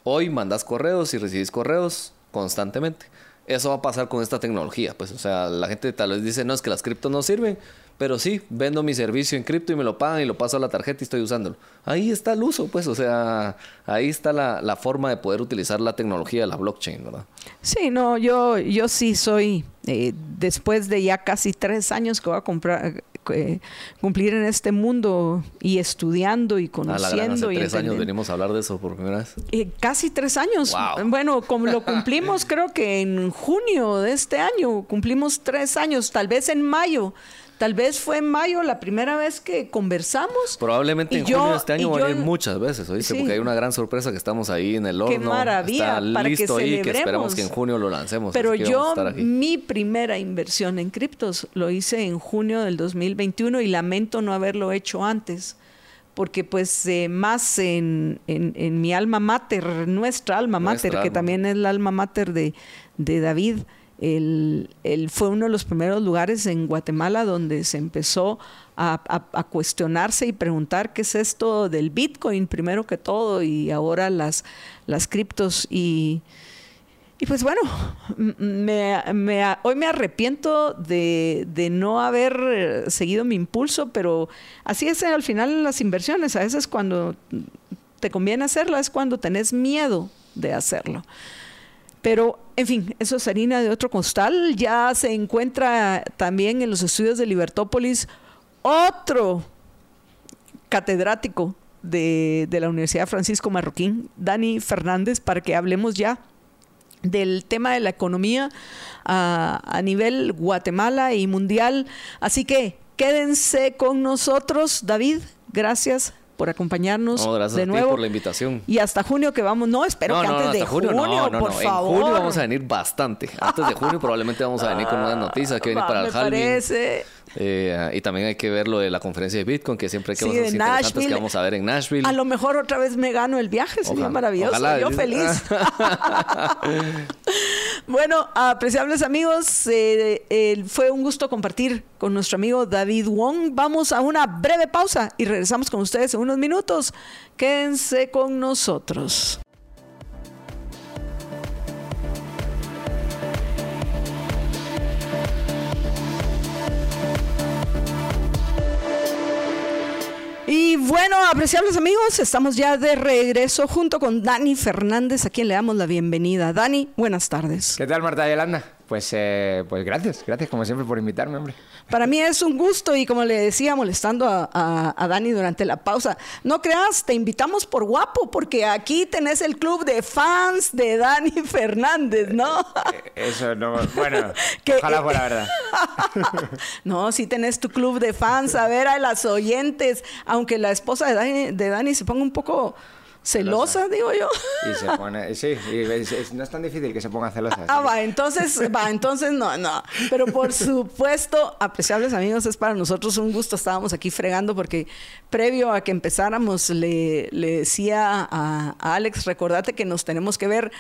S4: Hoy mandas correos y recibís correos constantemente. Eso va a pasar con esta tecnología. Pues, o sea, la gente tal vez dice, no, es que las criptos no sirven. Pero sí, vendo mi servicio en cripto y me lo pagan y lo paso a la tarjeta y estoy usándolo. Ahí está el uso, pues, o sea, ahí está la, forma de poder utilizar la tecnología de la blockchain, ¿verdad?
S3: Sí, no, yo, yo sí soy, eh, después de ya casi tres años que voy a comprar, eh, cumplir en este mundo y estudiando y conociendo.
S4: A hace tres años venimos a hablar de eso por primera vez.
S3: Eh, casi tres años. Bueno, como lo cumplimos creo que en junio de este año, cumplimos tres años, tal vez en mayo Tal vez fue en mayo la primera vez que conversamos.
S4: Probablemente en junio de este año van a ir muchas veces, ¿oíste? Porque hay una gran sorpresa que estamos ahí en el horno.
S3: Qué maravilla.
S4: Está para listo que ahí, que esperamos que en junio lo lancemos.
S3: Pero yo, mi primera inversión en criptos lo hice en junio del 2021 y lamento no haberlo hecho antes porque pues eh, más en, en, mi alma mater, nuestra alma mater, que también es la alma mater de, de David, él, fue uno de los primeros lugares en Guatemala donde se empezó a, cuestionarse y preguntar qué es esto del Bitcoin primero que todo y ahora las, las criptos y, y pues bueno, hoy me arrepiento de, de, no haber seguido mi impulso, pero así es al final las inversiones. A veces cuando te conviene hacerla es cuando tenés miedo de hacerlo. Pero, en fin, eso es harina de otro costal. Ya se encuentra también en los estudios de Libertópolis otro catedrático de, la Universidad Francisco Marroquín, Dani Fernández, para que hablemos ya del tema de la economía a, a nivel Guatemala y mundial. Así que quédense con nosotros. David, gracias por acompañarnos de nuevo.
S4: por la invitación.
S3: Y hasta junio que vamos, no, espero que antes de junio, por favor.
S4: En junio vamos a venir bastante. Antes de junio probablemente vamos a venir con unas noticias que viene para el Halloween. parece. Eh, y también hay que ver lo de la conferencia de Bitcoin, que siempre hay que cosas interesantes que vamos a ver en Nashville.
S3: A lo mejor otra vez me gano el viaje, sería maravilloso. Yo feliz. bueno, apreciables amigos, eh, fue un gusto compartir con nuestro amigo David Wong. Vamos a una breve pausa y regresamos con ustedes en unos minutos. Quédense con nosotros. Y bueno, apreciables amigos, estamos ya de regreso junto con Dani Fernández, a quien le damos la bienvenida. Dani, buenas tardes.
S5: ¿Qué tal, Marta Yolanda? Pues, eh, pues gracias, gracias como siempre por invitarme, hombre.
S3: Para mí es un gusto y como le decía, molestando a, Dani durante la pausa, no creas, te invitamos por guapo, porque aquí tenés el club de fans de Dani Fernández, ¿no?
S5: Eh, eso no, bueno, ojalá fuera verdad.
S3: no, sí tenés tu club de fans, a ver a las oyentes, aunque la esposa de Dani, de Dani se ponga un poco celosa, digo yo.
S5: Y se pone, sí, no es tan difícil que se ponga celosa.
S3: Ah, va, entonces, va, entonces no, no. Pero por supuesto, apreciables amigos, es para nosotros un gusto. Estábamos aquí fregando porque previo a que empezáramos le, le decía a, Alex, recordate que nos tenemos que ver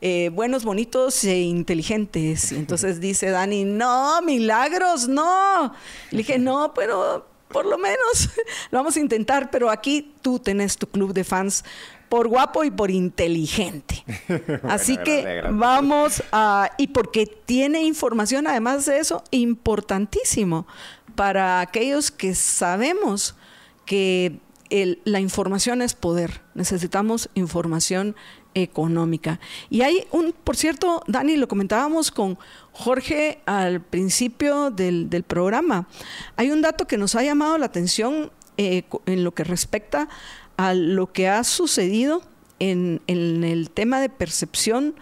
S3: eh, buenos, bonitos e inteligentes. Y entonces dice Dani, no, milagros, no. Le dije, no, pero por lo menos lo vamos a intentar, pero aquí tú tenés tu club de fans por guapo y por inteligente. Así que vamos a... Y porque tiene información, además de eso, importantísimo para aquellos que sabemos que la información es poder. Necesitamos información económica. Y hay un, por cierto, Dani, lo comentábamos con Jorge al principio del, programa, hay un dato que nos ha llamado la atención eh, en lo que respecta a lo que ha sucedido en, en el tema de percepción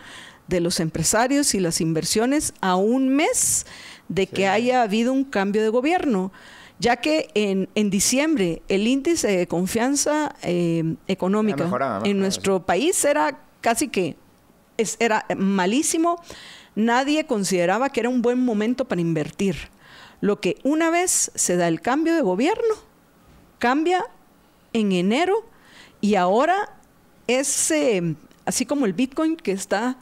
S3: de los empresarios y las inversiones a un mes de que haya habido un cambio de gobierno ya que en, en diciembre el índice de confianza eh, económica en nuestro país era casi que era malísimo, nadie consideraba que era un buen momento para invertir. Lo que una vez se da el cambio de gobierno, cambia en enero y ahora es eh, así como el Bitcoin que está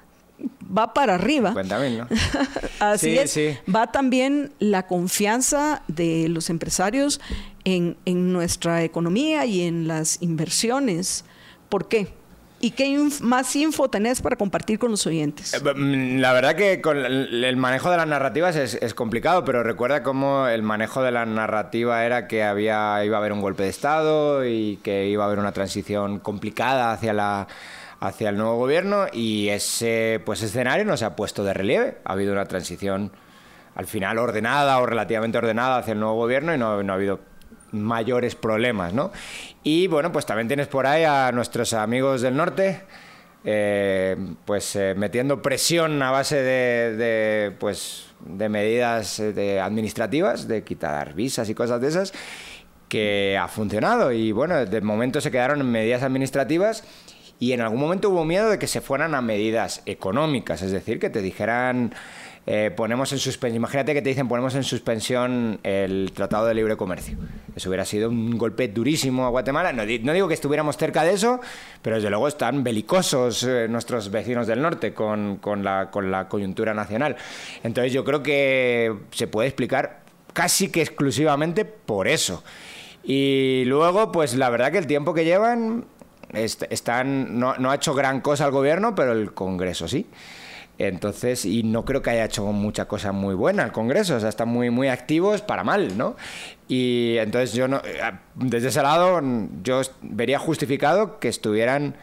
S3: va para arriba. Así es. Va también la confianza de los empresarios en, nuestra economía y en las inversiones. ¿Por qué? ¿Y qué más info tenés para compartir con los oyentes?
S5: Eh, mm, la verdad que con el manejo de las narrativas es, complicado, pero recuerda cómo el manejo de la narrativa era que había, iba a haber un golpe de Estado y que iba a haber una transición complicada hacia la hacia el nuevo gobierno y ese pues escenario no se ha puesto de relieve. Ha habido una transición al final ordenada o relativamente ordenada hacia el nuevo gobierno y no, no ha habido mayores problemas, ¿no? Y bueno, pues también tienes por ahí a nuestros amigos del norte, eh, pues eh, metiendo presión a base de, pues, de medidas eh, de administrativas, de quitar visas y cosas de esas, que ha funcionado. Y bueno, de momento se quedaron en medidas administrativas y en algún momento hubo miedo de que se fueran a medidas económicas, es decir, que te dijeran, eh, ponemos en suspensión, imagínate que te dicen ponemos en suspensión el Tratado de Libre Comercio. Eso hubiera sido un golpe durísimo a Guatemala. No, digo que estuviéramos cerca de eso, pero desde luego están belicosos eh, nuestros vecinos del norte con, con, la, con la coyuntura nacional. Entonces yo creo que se puede explicar casi que exclusivamente por eso. Y luego, pues la verdad que el tiempo que llevan están, no, no ha hecho gran cosa el gobierno, pero el Congreso sí. Entonces, y no creo que haya hecho mucha cosa muy buena el Congreso, o sea, están muy, muy activos para mal, ¿no? Y entonces yo no, eh, desde ese lado, yo vería justificado que estuvieran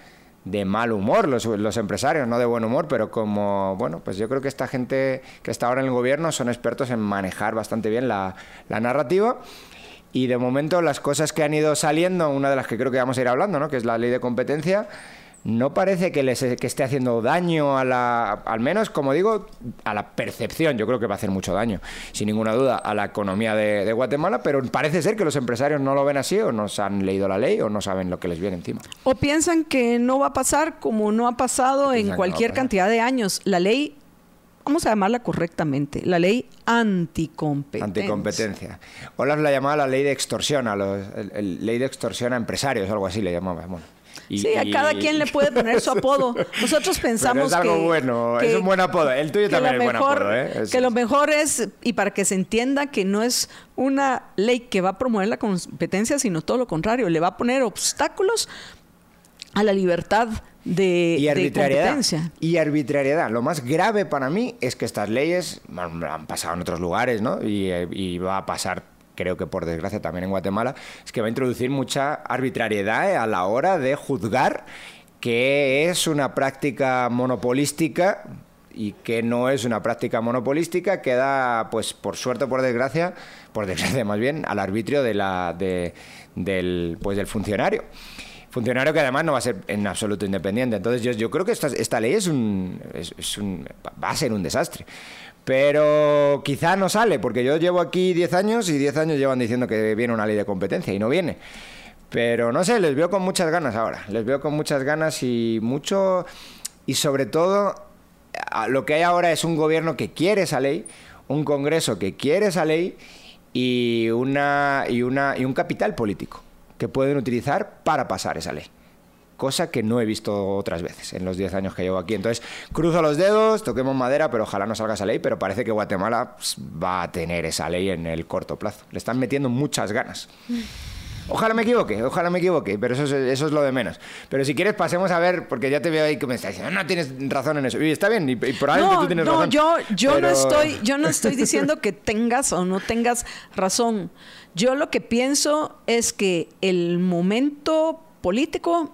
S5: de mal humor los, los, empresarios, no de buen humor, pero como, bueno, pues yo creo que esta gente que está ahora en el gobierno son expertos en manejar bastante bien la, la narrativa y de momento las cosas que han ido saliendo, una de las que creo que vamos a ir hablando, ¿no? que es la ley de competencia, no parece que, les, que esté haciendo daño a la, al menos, como digo, a la percepción. Yo creo que va a hacer mucho daño, sin ninguna duda, a la economía de, Guatemala, pero parece ser que los empresarios no lo ven así, o no se han leído la ley, o no saben lo que les viene encima.
S3: O piensan que no va a pasar como no ha pasado en cualquier cantidad de años. La ley vamos a llamarla correctamente, la ley anticompetencia.
S5: Anticompetencia. Olaf la llamaba la ley de extorsión, a los, ley de extorsión a empresarios, algo así le llamaba.
S3: sí, a cada quien le puede poner su apodo. Nosotros pensamos
S5: es algo bueno, es un buen apodo. El tuyo también es buen apodo. ¿eh?
S3: que lo mejor es, y para que se entienda que no es una ley que va a promover la competencia, sino todo lo contrario, le va a poner obstáculos a la libertad de, y arbitrariedad,
S5: Y arbitrariedad. Lo más grave para mí es que estas leyes han pasado en otros lugares, ¿no? Y, va a pasar, creo que por desgracia también en Guatemala, es que va a introducir mucha arbitrariedad a la hora de juzgar qué es una práctica monopolística y que no es una práctica monopolística queda, pues por suerte o por desgracia, por desgracia más bien, al arbitrio de la, del, pues, del funcionario. Funcionario que además no va a ser en absoluto independiente. Entonces yo, creo que esta, esta ley es un, es, un, va a ser un desastre. Pero quizá no sale, porque yo llevo aquí 10 años y 10 años llevan diciendo que viene una ley de competencia y no viene. Pero no sé, les veo con muchas ganas ahora. Les veo con muchas ganas y mucho... Y sobre todo, lo que hay ahora es un gobierno que quiere esa ley, un Congreso que quiere esa ley y, una, y, una, y un capital político que pueden utilizar para pasar esa ley. Cosa que no he visto otras veces en los 10 años que llevo aquí. Entonces, cruzo los dedos, toquemos madera, pero ojalá no salga esa ley. Pero parece que Guatemala pues, va a tener esa ley en el corto plazo. Le están metiendo muchas ganas. Ojalá me equivoque, ojalá me equivoque, pero eso es, eso es lo de menos. Pero si quieres, pasemos a ver, porque ya te veo ahí que me estás diciendo, no tienes razón en eso. Y está bien, y, probablemente tú tienes razón.
S3: No, yo, yo, no estoy, yo no estoy diciendo que tengas o no tengas razón. Yo lo que pienso es que el momento político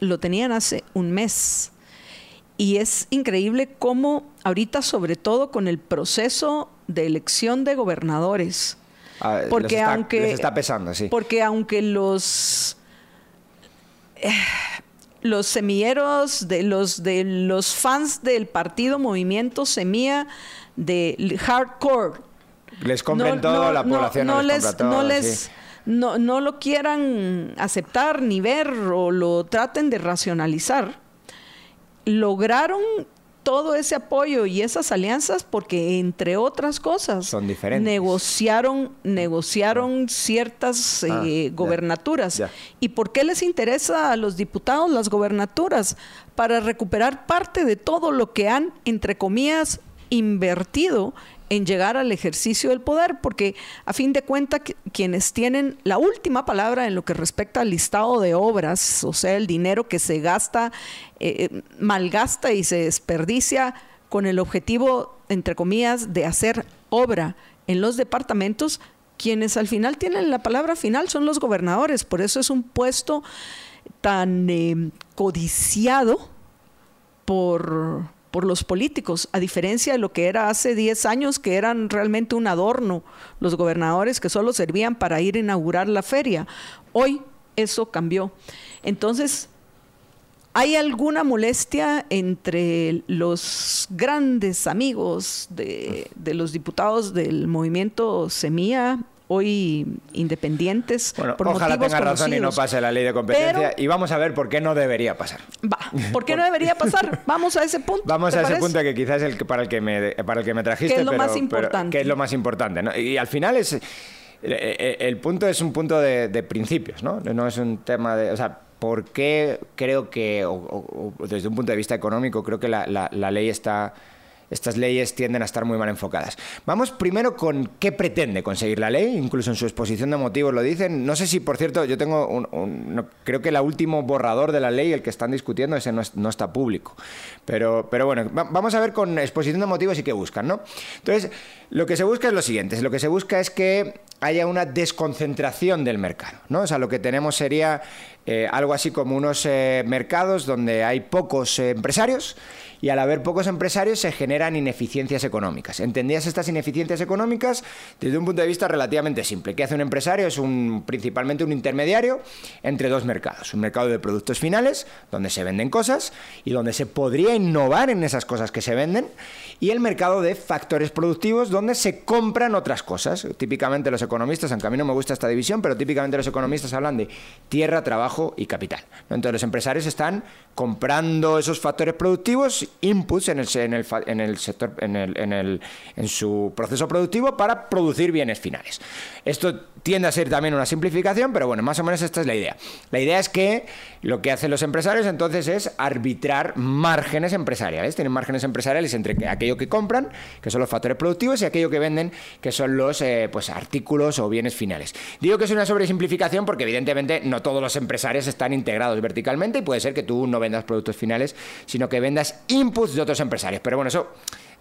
S3: lo tenían hace un mes. Y es increíble cómo ahorita, sobre todo con el proceso de elección de gobernadores,
S5: Ah, les
S3: porque
S5: está-
S3: aunque
S5: les está pesando, sí.
S3: porque aunque los eh, los semilleros de los de los fans del partido Movimiento Semilla de hardcore
S5: Les compren todo, la población no, les, compra todo,
S3: no
S5: sí.
S3: les no, no lo quieran aceptar ni ver o lo traten de racionalizar lograron todo ese apoyo y esas alianzas porque entre otras cosas
S5: Son diferentes.
S3: negociaron negociaron ciertas
S5: Ah,
S3: eh, gobernaturas. Y por qué les interesa a los diputados las gobernaturas para recuperar parte de todo lo que han entre comillas invertido en llegar al ejercicio del poder, porque a fin de cuentas qui- quienes tienen la última palabra en lo que respecta al listado de obras, o sea, el dinero que se gasta, eh, eh, malgasta y se desperdicia con el objetivo, entre comillas, de hacer obra en los departamentos, quienes al final tienen la palabra final son los gobernadores. Por eso es un puesto tan eh, codiciado por, por los políticos, a diferencia de lo que era hace 10 años, que eran realmente un adorno, los gobernadores que solo servían para ir a inaugurar la feria. Hoy eso cambió. Entonces, ¿hay alguna molestia entre los grandes amigos de, de los diputados del movimiento Semilla? Hoy independientes.
S5: Bueno,
S3: por
S5: ojalá tenga razón y no pase la ley de competencia.
S3: Pero-
S5: y vamos a ver por qué no debería pasar.
S3: Va, ¿por qué no debería pasar? Vamos a ese punto.
S5: Vamos
S3: ¿te
S5: a ese
S3: parece?
S5: punto que quizás es el que- para el que me, para el que me trajiste.
S3: Que es lo
S5: pero-
S3: más
S5: pero-
S3: importante.
S5: que es lo más importante. ¿no? Y al final es. eh, eh, El punto es un punto de, de principios, ¿no? No es un tema de. O sea, ¿por qué creo que, o, o- o desde un punto de vista económico, creo que la, la- la ley está. Estas leyes tienden a estar muy mal enfocadas. Vamos primero con qué pretende conseguir la ley, incluso en su exposición de motivos lo dicen. No sé si, por cierto, yo tengo un, creo que el último borrador de la ley, el que están discutiendo, ese no, es- está público. Pero, bueno, va- vamos a ver con exposición de motivos y qué buscan, ¿no? Entonces, lo que se busca es lo siguiente, lo que se busca es que haya una desconcentración del mercado, ¿no? O sea, lo que tenemos sería eh, algo así como unos eh, mercados donde hay pocos eh, empresarios y al haber pocos empresarios se generan ineficiencias económicas. ¿Entendías estas ineficiencias económicas? Desde un punto de vista relativamente simple. ¿Qué hace un empresario? Es un, principalmente un intermediario entre dos mercados. Un mercado de productos finales, donde se venden cosas y donde se podría innovar en esas cosas que se venden, y el mercado de factores productivos, donde se compran otras cosas. Típicamente los economistas, aunque a mí no me gusta esta división, pero típicamente los economistas hablan de tierra, trabajo y capital. Entonces los empresarios están comprando esos factores productivos, inputs en el, en el, en el sector, en, el, en, el, en su proceso productivo para producir bienes finales. Esto tiende a ser también una simplificación, pero bueno, más o menos esta es la idea. La idea es que lo que hacen los empresarios entonces es arbitrar márgenes empresariales. Tienen márgenes empresariales entre que- aquello que compran, que son los factores productivos, y aquello que venden, que son los eh, pues, artículos o bienes finales. Digo que es una sobresimplificación porque evidentemente no todos los empresarios están integrados verticalmente y puede ser que tú no vendas productos finales, sino que vendas inputs de otros empresarios. Pero bueno, eso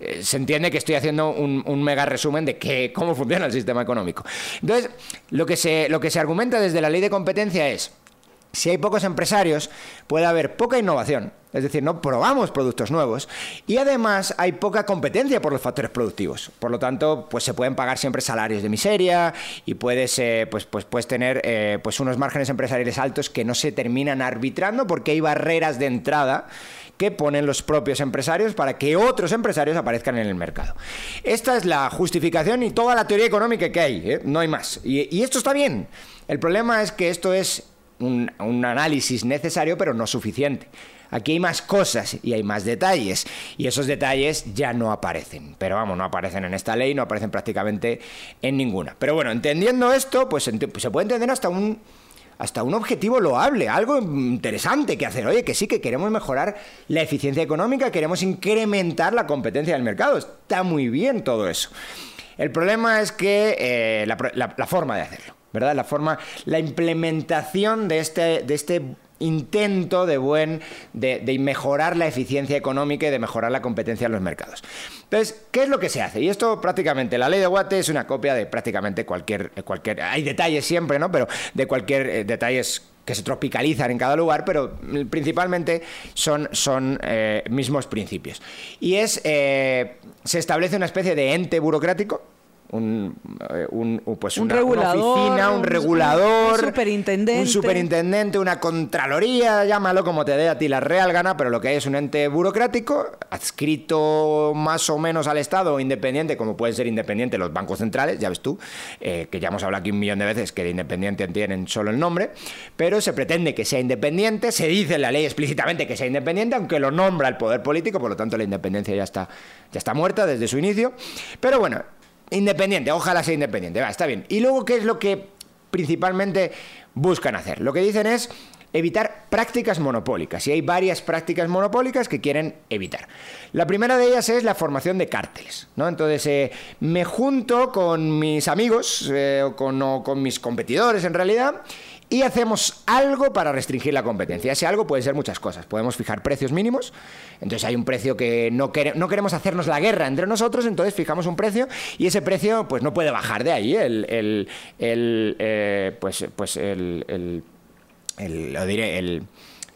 S5: eh, se entiende que estoy haciendo un, mega resumen de que, cómo funciona el sistema económico. Entonces, lo que, se, lo que se argumenta desde la ley de competencia es, si hay pocos empresarios, puede haber poca innovación, es decir, no probamos productos nuevos y además hay poca competencia por los factores productivos. Por lo tanto, pues se pueden pagar siempre salarios de miseria y puedes, eh, pues, pues puedes tener eh, pues unos márgenes empresariales altos que no se terminan arbitrando porque hay barreras de entrada que ponen los propios empresarios para que otros empresarios aparezcan en el mercado. Esta es la justificación y toda la teoría económica que hay, ¿eh? no hay más. Y, esto está bien. El problema es que esto es un, análisis necesario, pero no suficiente. Aquí hay más cosas y hay más detalles. Y esos detalles ya no aparecen. Pero vamos, no aparecen en esta ley, no aparecen prácticamente en ninguna. Pero bueno, entendiendo esto, pues se puede entender hasta un, hasta un objetivo loable, algo interesante que hacer. Oye, que sí, que queremos mejorar la eficiencia económica, queremos incrementar la competencia del mercado. Está muy bien todo eso. El problema es que eh, la, la forma de hacerlo, ¿verdad? La forma, la implementación de este, de este intento de buen de, de mejorar la eficiencia económica y de mejorar la competencia en los mercados. Entonces, ¿qué es lo que se hace? Y esto prácticamente, la ley de Watt es una copia de prácticamente cualquier, cualquier hay detalles siempre, ¿no? Pero de cualquier eh, detalles que se tropicalizan en cada lugar, pero principalmente son, son eh, mismos principios. Y es, eh, se establece una especie de ente burocrático, un, eh, un, pues
S3: Un
S5: una, una
S3: regulador,
S5: oficina, un regulador,
S3: un superintendente.
S5: un superintendente, una contraloría, llámalo como te dé a ti la real gana, pero lo que hay es un ente burocrático adscrito más o menos al Estado o independiente, como pueden ser independientes los bancos centrales, ya ves tú, eh, que ya hemos hablado aquí un millón de veces que de independiente tienen solo el nombre, pero se pretende que sea independiente, se dice en la ley explícitamente que sea independiente, aunque lo nombra el poder político, por lo tanto la independencia ya está, ya está muerta desde su inicio, pero bueno, Independiente, ojalá sea independiente, va, está bien. Y luego, ¿qué es lo que principalmente buscan hacer? Lo que dicen es evitar prácticas monopólicas. Y hay varias prácticas monopólicas que quieren evitar. La primera de ellas es la formación de cárteles. ¿no? Entonces, eh, me junto con mis amigos eh, o, con, o con mis competidores en realidad y hacemos algo para restringir la competencia. Ese algo puede ser muchas cosas. Podemos fijar precios mínimos. Entonces hay un precio que no, no queremos hacernos la guerra entre nosotros, entonces fijamos un precio y ese precio pues no puede bajar de ahí. El, el- el, eh, pues, pues el, el- lo diré, el,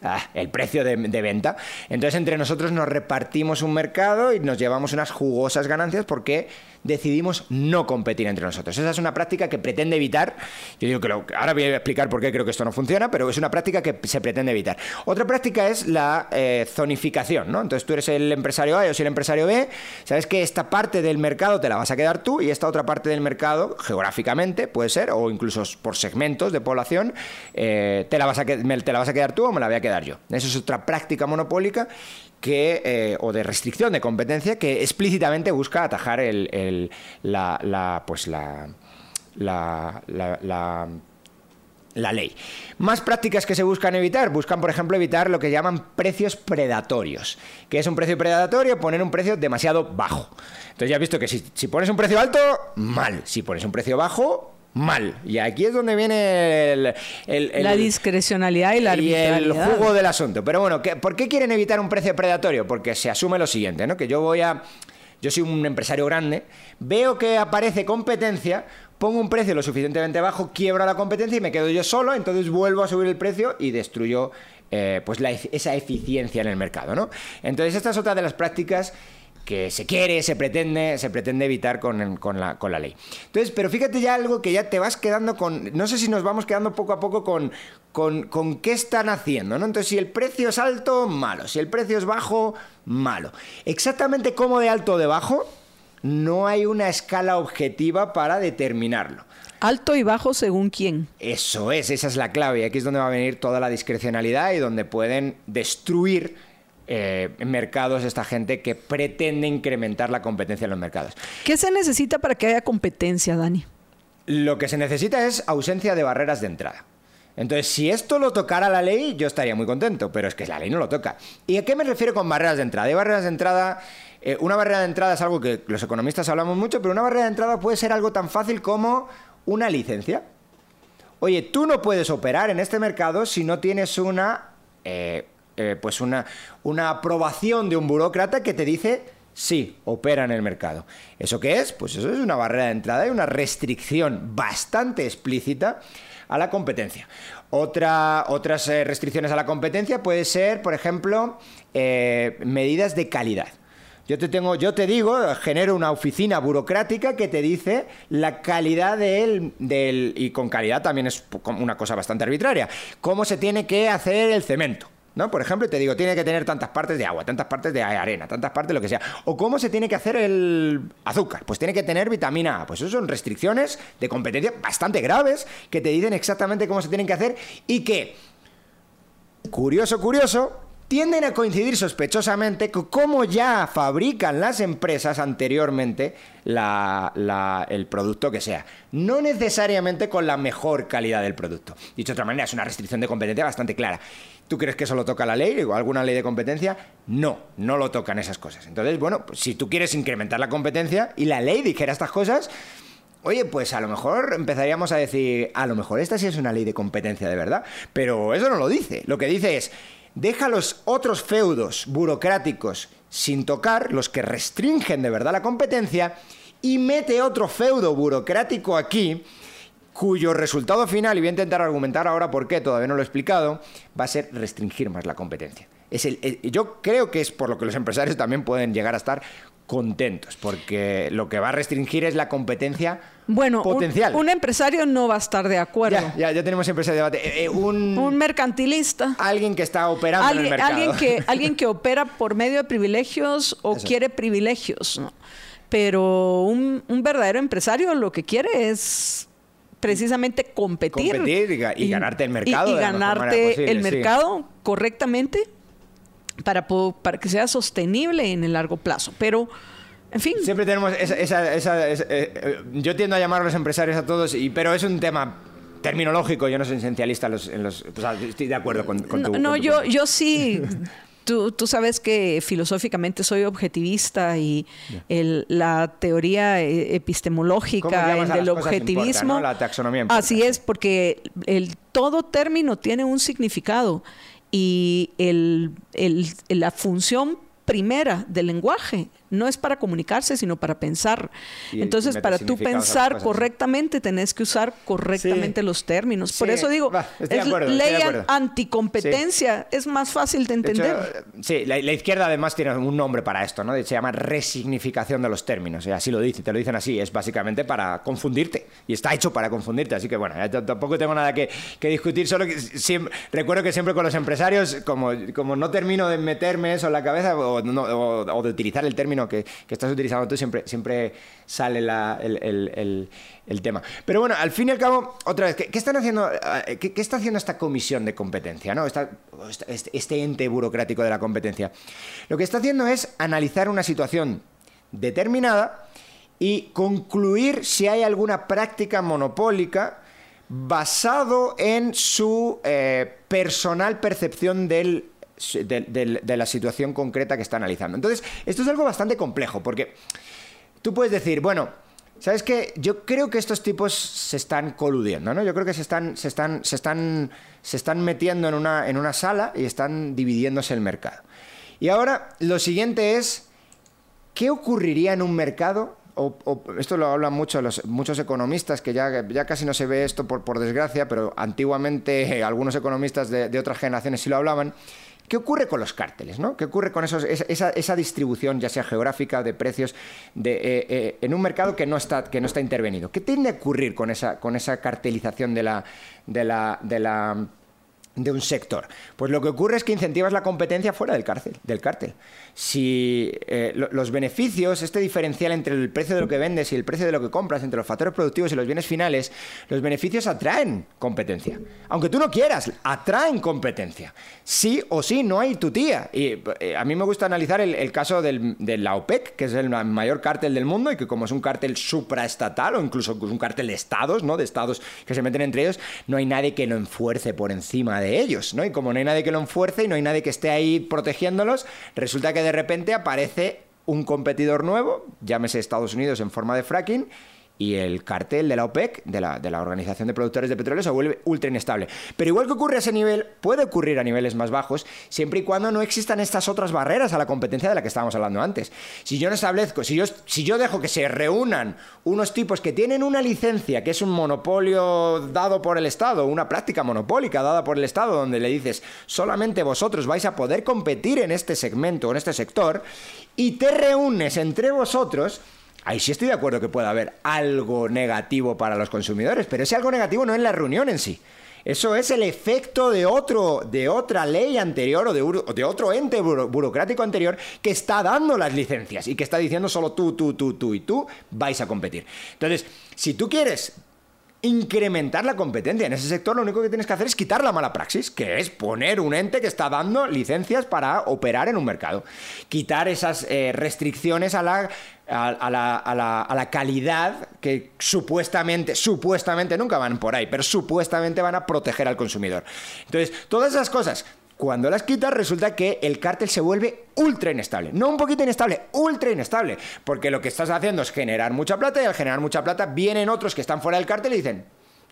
S5: ah, el precio de venta. Entonces entre nosotros nos repartimos un mercado y nos llevamos unas jugosas ganancias porque decidimos no competir entre nosotros. Esa es una práctica que pretende evitar, yo digo que lo- ahora voy a explicar por qué creo que esto no funciona, pero es una práctica que se pretende evitar. Otra práctica es la eh, zonificación, ¿no? Entonces tú eres el empresario A, yo soy el empresario B, sabes que esta parte del mercado te la vas a quedar tú y esta otra parte del mercado, geográficamente, puede ser, o incluso por segmentos de población, eh, te, la vas a, te la vas a quedar tú o me la voy a quedar yo. Eso es otra práctica monopólica que, eh, o de restricción de competencia que explícitamente busca atajar el, la, la- pues la, la, la- la- ley. Más prácticas que se buscan evitar. Buscan, por ejemplo, evitar lo que llaman precios predatorios. ¿Qué es un precio predatorio? Poner un precio demasiado bajo. Entonces ya has visto que si, si pones un precio alto, mal. Si pones un precio bajo, mal. Y aquí es donde viene el... el- el-
S3: la discrecionalidad y la
S5: y el jugo del asunto. Pero bueno, ¿qué- ¿por qué quieren evitar un precio predatorio? Porque se asume lo siguiente, ¿no? Que yo voy a... Yo soy un empresario grande, veo que aparece competencia, pongo un precio lo suficientemente bajo, quiebro la competencia y me quedo yo solo, entonces vuelvo a subir el precio y destruyo eh, pues la ef- esa eficiencia en el mercado, ¿no? Entonces esta es otra de las prácticas que se quiere, se pretende, se pretende evitar con, con la, con la ley. Entonces, pero fíjate ya algo que ya te vas quedando con. No sé si nos vamos quedando poco a poco con, con, con qué están haciendo, ¿no? Entonces, si el precio es alto, malo. Si el precio es bajo, malo. Exactamente cómo de alto o de bajo, no hay una escala objetiva para determinarlo.
S3: Alto y bajo según quién.
S5: Eso es, esa es la clave. Y aquí es donde va a venir toda la discrecionalidad y donde pueden destruir eh, mercados esta gente que pretende incrementar la competencia en los mercados.
S3: ¿Qué se necesita para que haya competencia, Dani?
S5: Lo que se necesita es ausencia de barreras de entrada. Entonces, si esto lo tocara la ley, yo estaría muy contento, pero es que la ley no lo toca. ¿Y a qué me refiero con barreras de entrada? Hay barreras de entrada, eh, una barrera de entrada es algo que los economistas hablamos mucho, pero una barrera de entrada puede ser algo tan fácil como una licencia. Oye, tú no puedes operar en este mercado si no tienes una, eh, eh, pues una, una aprobación de un burócrata que te dice sí, opera en el mercado. ¿Eso qué es? Pues eso es una barrera de entrada y una restricción bastante explícita a la competencia. Otra, otras eh, restricciones a la competencia puede ser, por ejemplo, eh, medidas de calidad. Yo te tengo, yo te digo, genero una oficina burocrática que te dice la calidad del, del y con calidad también es una cosa bastante arbitraria. Cómo se tiene que hacer el cemento. ¿No? Por ejemplo, te digo, tiene que tener tantas partes de agua, tantas partes de arena, tantas partes de lo que sea. O cómo se tiene que hacer el azúcar. Pues tiene que tener vitamina A. Pues eso son restricciones de competencia bastante graves que te dicen exactamente cómo se tienen que hacer y que curioso, curioso, tienden a coincidir sospechosamente con cómo ya fabrican las empresas anteriormente la- el producto que sea. No necesariamente con la mejor calidad del producto. Dicho de otra manera, es una restricción de competencia bastante clara. ¿Tú crees que eso lo toca la ley o alguna ley de competencia? No, no lo tocan esas cosas. Entonces, bueno, pues si tú quieres incrementar la competencia y la ley dijera estas cosas, Oye, pues a lo mejor empezaríamos a decir, a lo mejor esta sí es una ley de competencia de verdad, pero eso no lo dice. Lo que dice es, deja los otros feudos burocráticos sin tocar, los que restringen de verdad la competencia, y mete otro feudo burocrático aquí cuyo resultado final, y voy a intentar argumentar ahora por qué, todavía no lo he explicado, va a ser restringir más la competencia. Es el, el- yo creo que es por lo que los empresarios también pueden llegar a estar contentos, porque lo que va a restringir es la competencia
S3: Bueno,
S5: potencial.
S3: Un, empresario no va a estar de acuerdo.
S5: ya, ya, ya tenemos siempre ese debate. Eh, eh, un,
S3: Un mercantilista.
S5: alguien que está operando en el
S3: Alguien,
S5: mercado.
S3: alguien que, alguien que opera por medio de privilegios o
S5: Eso.
S3: quiere privilegios, ¿no? Pero un, un verdadero empresario lo que quiere es precisamente competir.
S5: Competir y ga- y ganarte el mercado
S3: Y, ganarte
S5: posible,
S3: el
S5: sí.
S3: mercado correctamente para, que sea sostenible en el largo plazo. Pero, en fin,
S5: Siempre tenemos esa... esa- esa- esa- eh, eh, yo tiendo a llamar a los empresarios a todos, y, pero es un tema terminológico. Yo no soy esencialista en los... en estoy de acuerdo con, con
S3: no,
S5: tu...
S3: no,
S5: con tu
S3: yo,
S5: punto.
S3: yo sí. Tú, tú sabes que filosóficamente soy objetivista y el- la teoría eh,
S5: ¿Cómo
S3: epistemológica del objetivismo.
S5: importa, ¿no? La taxonomía importa.
S3: Así es, porque el, todo término tiene un significado y el- la función primera del lenguaje no es para comunicarse, sino para pensar.
S5: Y-
S3: Entonces, para tú pensar correctamente, tenés que usar correctamente
S5: Sí.
S3: los términos. Por
S5: Sí,
S3: eso digo, es
S5: acuerdo,
S3: ley anticompetencia, es más fácil de
S5: De hecho,
S3: entender.
S5: sí, la, la izquierda además tiene un nombre para esto, ¿no? Se llama resignificación de los términos. Y así lo dice, te lo dicen así. Es básicamente para confundirte. Y está hecho para confundirte. Así que bueno, tampoco tengo nada que, que discutir. Solo que siempre, recuerdo que siempre con los empresarios, como, como no termino de meterme eso en la cabeza o, no- o- o de utilizar el término que, estás utilizando tú, siempre, siempre sale la- el, el- tema. Pero bueno, al fin y al cabo, otra vez, ¿qué, están haciendo, eh, qué, está haciendo esta comisión de competencia? ¿no? Este, este ente burocrático de la competencia. Lo que está haciendo es analizar una situación determinada y concluir si hay alguna práctica monopólica basado en su eh, personal percepción del, de, la situación concreta que está analizando. Entonces, esto es algo bastante complejo, porque tú puedes decir, bueno, ¿sabes qué? Yo creo que estos tipos se están coludiendo, ¿no? Yo creo que se están, se están, se están, se están metiendo en una, en una sala y están dividiéndose el mercado. Y ahora, lo siguiente es, ¿qué ocurriría en un mercado? O, o- esto lo hablan muchos economistas, que ya, ya casi no se ve esto por, por desgracia, pero antiguamente eh, algunos economistas de otras generaciones sí lo hablaban. ¿Qué ocurre con los cárteles? ¿no? ¿Qué ocurre con esos, esa, esa- distribución, ya sea geográfica, de precios, de, eh, eh, en un mercado que no, está, que no está intervenido? ¿Qué tiende a ocurrir con esa, con esa cartelización de la, de la, de de un sector. Pues lo que ocurre es que incentivas la competencia fuera del cárcel, del cártel. Si eh, lo- los beneficios, este diferencial entre el precio de lo que vendes y el precio de lo que compras, entre los factores productivos y los bienes finales, los beneficios atraen competencia. Aunque tú no quieras, atraen competencia. Sí o sí, no hay tu tía. Y eh, a mí me gusta analizar el, el caso del, de la OPEC, que es el ma- mayor cártel del mundo y que como es un cártel supraestatal o incluso un cártel de estados, ¿no? De estados que se meten entre ellos, no hay nadie que lo enfuerce por encima de ellos, ¿no? Y como no hay nadie que lo enfuerce y no hay nadie que esté ahí protegiéndolos, resulta que de repente aparece un competidor nuevo, llámese Estados Unidos en forma de fracking, y el cartel de la OPEC, de la, de la Organización de Productores de Petróleo, se vuelve ultra inestable. Pero igual que ocurre a ese nivel, puede ocurrir a niveles más bajos, siempre y cuando no existan estas otras barreras a la competencia de la que estábamos hablando antes. Si yo no establezco, si yo, si yo dejo que se reúnan unos tipos que tienen una licencia, que es un monopolio dado por el Estado, una práctica monopólica dada por el Estado, donde le dices, solamente vosotros vais a poder competir en este segmento, en este sector, y te reúnes entre vosotros, Ahí sí estoy de acuerdo que pueda haber algo negativo para los consumidores, pero ese algo negativo no es la reunión en sí. Eso es el efecto de, otro, de otra ley anterior o de, otro ente buro- burocrático anterior que está dando las licencias y que está diciendo solo tú, tú, tú, tú y tú vais a competir. Entonces, si tú quieres incrementar la competencia en ese sector, lo único que tienes que hacer es quitar la mala praxis, que es poner un ente que está dando licencias para operar en un mercado. Quitar esas eh, restricciones a la, a, la, a la- a la calidad que supuestamente, supuestamente nunca van por ahí, pero supuestamente van a proteger al consumidor. Entonces, todas esas cosas cuando las quitas, resulta que el cártel se vuelve ultra inestable. No un poquito inestable, ultra inestable. Porque lo que estás haciendo es generar mucha plata y al generar mucha plata vienen otros que están fuera del cártel y dicen,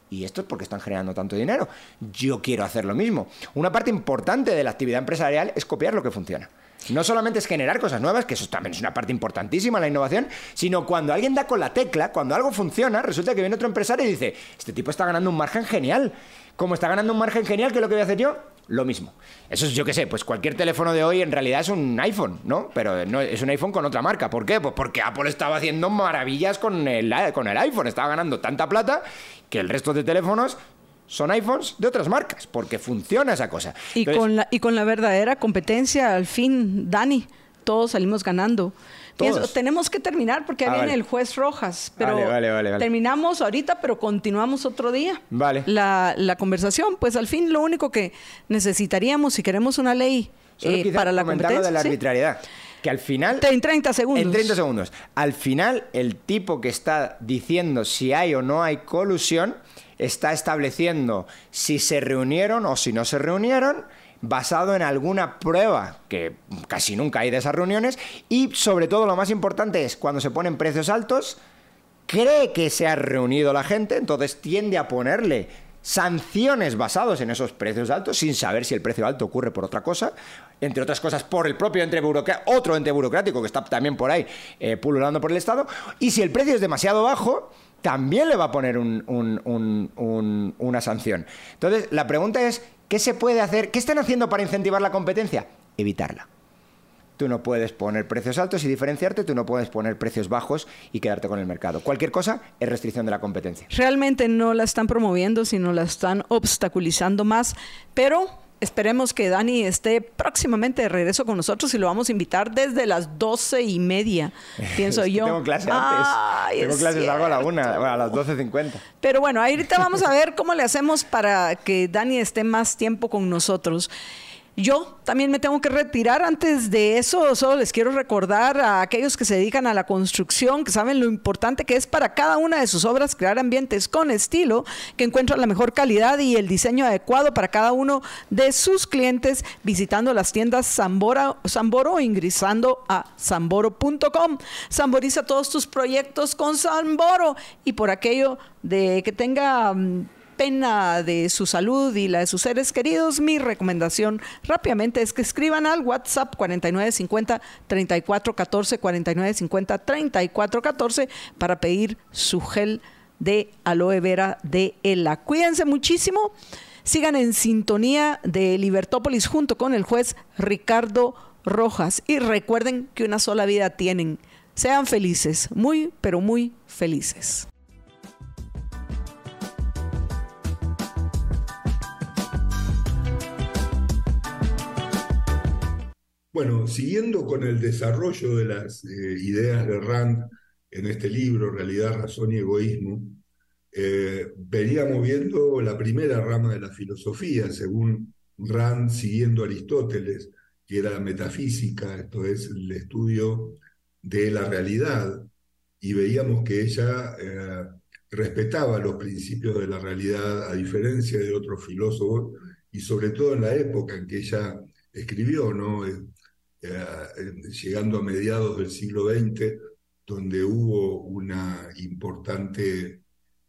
S5: ¿y esto es porque están generando tanto dinero? Yo quiero hacer lo mismo. Una parte importante de la actividad empresarial es copiar lo que funciona. No solamente es generar cosas nuevas, que eso también es una parte importantísima la innovación, sino cuando alguien da con la tecla, cuando algo funciona, resulta que viene otro empresario y dice, este tipo está ganando un margen genial. Como está ganando un margen genial, ¿qué es lo que voy a hacer yo? Lo mismo. Eso es, yo qué sé, pues cualquier teléfono de hoy en realidad es un iPhone, ¿no? Pero no, es un iPhone con otra marca. ¿Por qué? Pues porque Apple estaba haciendo maravillas con el, con el iPhone, estaba ganando tanta plata que el resto de teléfonos son iPhones de otras marcas, porque funciona esa cosa.
S3: Y, con, la, y con la verdadera competencia, al fin, Dani, todos salimos ganando. Tenemos que terminar porque ah, viene el juez Rojas, pero terminamos ahorita, pero continuamos otro día.
S5: Vale.
S3: La, la, conversación, pues al fin lo único que necesitaríamos si queremos una ley eh, para la competencia.
S5: de la arbitrariedad. Que al final.
S3: En 30 segundos.
S5: En 30 segundos. Al final, el tipo que está diciendo si hay o no hay colusión está estableciendo si se reunieron o si no se reunieron basado en alguna prueba, que casi nunca hay de esas reuniones, y sobre todo lo más importante es cuando se ponen precios altos, cree que se ha reunido la gente, entonces tiende a ponerle sanciones basados en esos precios altos, sin saber si el precio alto ocurre por otra cosa, entre otras cosas por el propio ente otro ente burocrático que está también por ahí eh, pululando por el Estado, y si el precio es demasiado bajo, también le va a poner una sanción. Entonces, la pregunta es, ¿qué se puede hacer? ¿Qué están haciendo para incentivar la competencia? Evitarla. Tú no puedes poner precios altos y diferenciarte, tú no puedes poner precios bajos y quedarte con el mercado. Cualquier cosa es restricción de la competencia.
S3: Realmente no la están promoviendo, sino la están obstaculizando más, pero Esperemos que Dani esté próximamente de regreso con nosotros y lo vamos a invitar desde las doce y media, pienso yo.
S5: Tengo clase antes. Tengo clases algo a la una, a las 12.50.
S3: Pero bueno, ahorita vamos a ver cómo le hacemos para que Dani esté más tiempo con nosotros. Yo también me tengo que retirar. Antes de eso, solo les quiero recordar a aquellos que se dedican a la construcción, que saben lo importante que es para cada una de sus obras crear ambientes con estilo, que encuentran la mejor calidad y el diseño adecuado para cada uno de sus clientes visitando las tiendas Zambora, Zamboro o ingresando a zamboro.com. Zamboriza todos tus proyectos con Zamboro y por aquello de que tenga mm, pena de su salud y la de sus seres queridos, mi recomendación rápidamente es que escriban al WhatsApp 4950 3414 4950 3414 para pedir su gel de aloe vera de ELA. Cuídense muchísimo. Sigan en sintonía de Libertópolis junto con el juez Ricardo Rojas y recuerden que una sola vida tienen. Sean felices, muy, pero muy felices.
S6: Bueno, siguiendo con el desarrollo de las eh, ideas de Rand en este libro, Realidad, Razón y Egoísmo, eh, veníamos viendo la primera rama de la filosofía, según Rand, siguiendo Aristóteles, que era la metafísica, esto es el estudio de la realidad, y veíamos que ella eh, respetaba los principios de la realidad a diferencia de otros filósofos, y sobre todo en la época en que ella escribió, ¿no? Eh, llegando a mediados del siglo XX, donde hubo una importante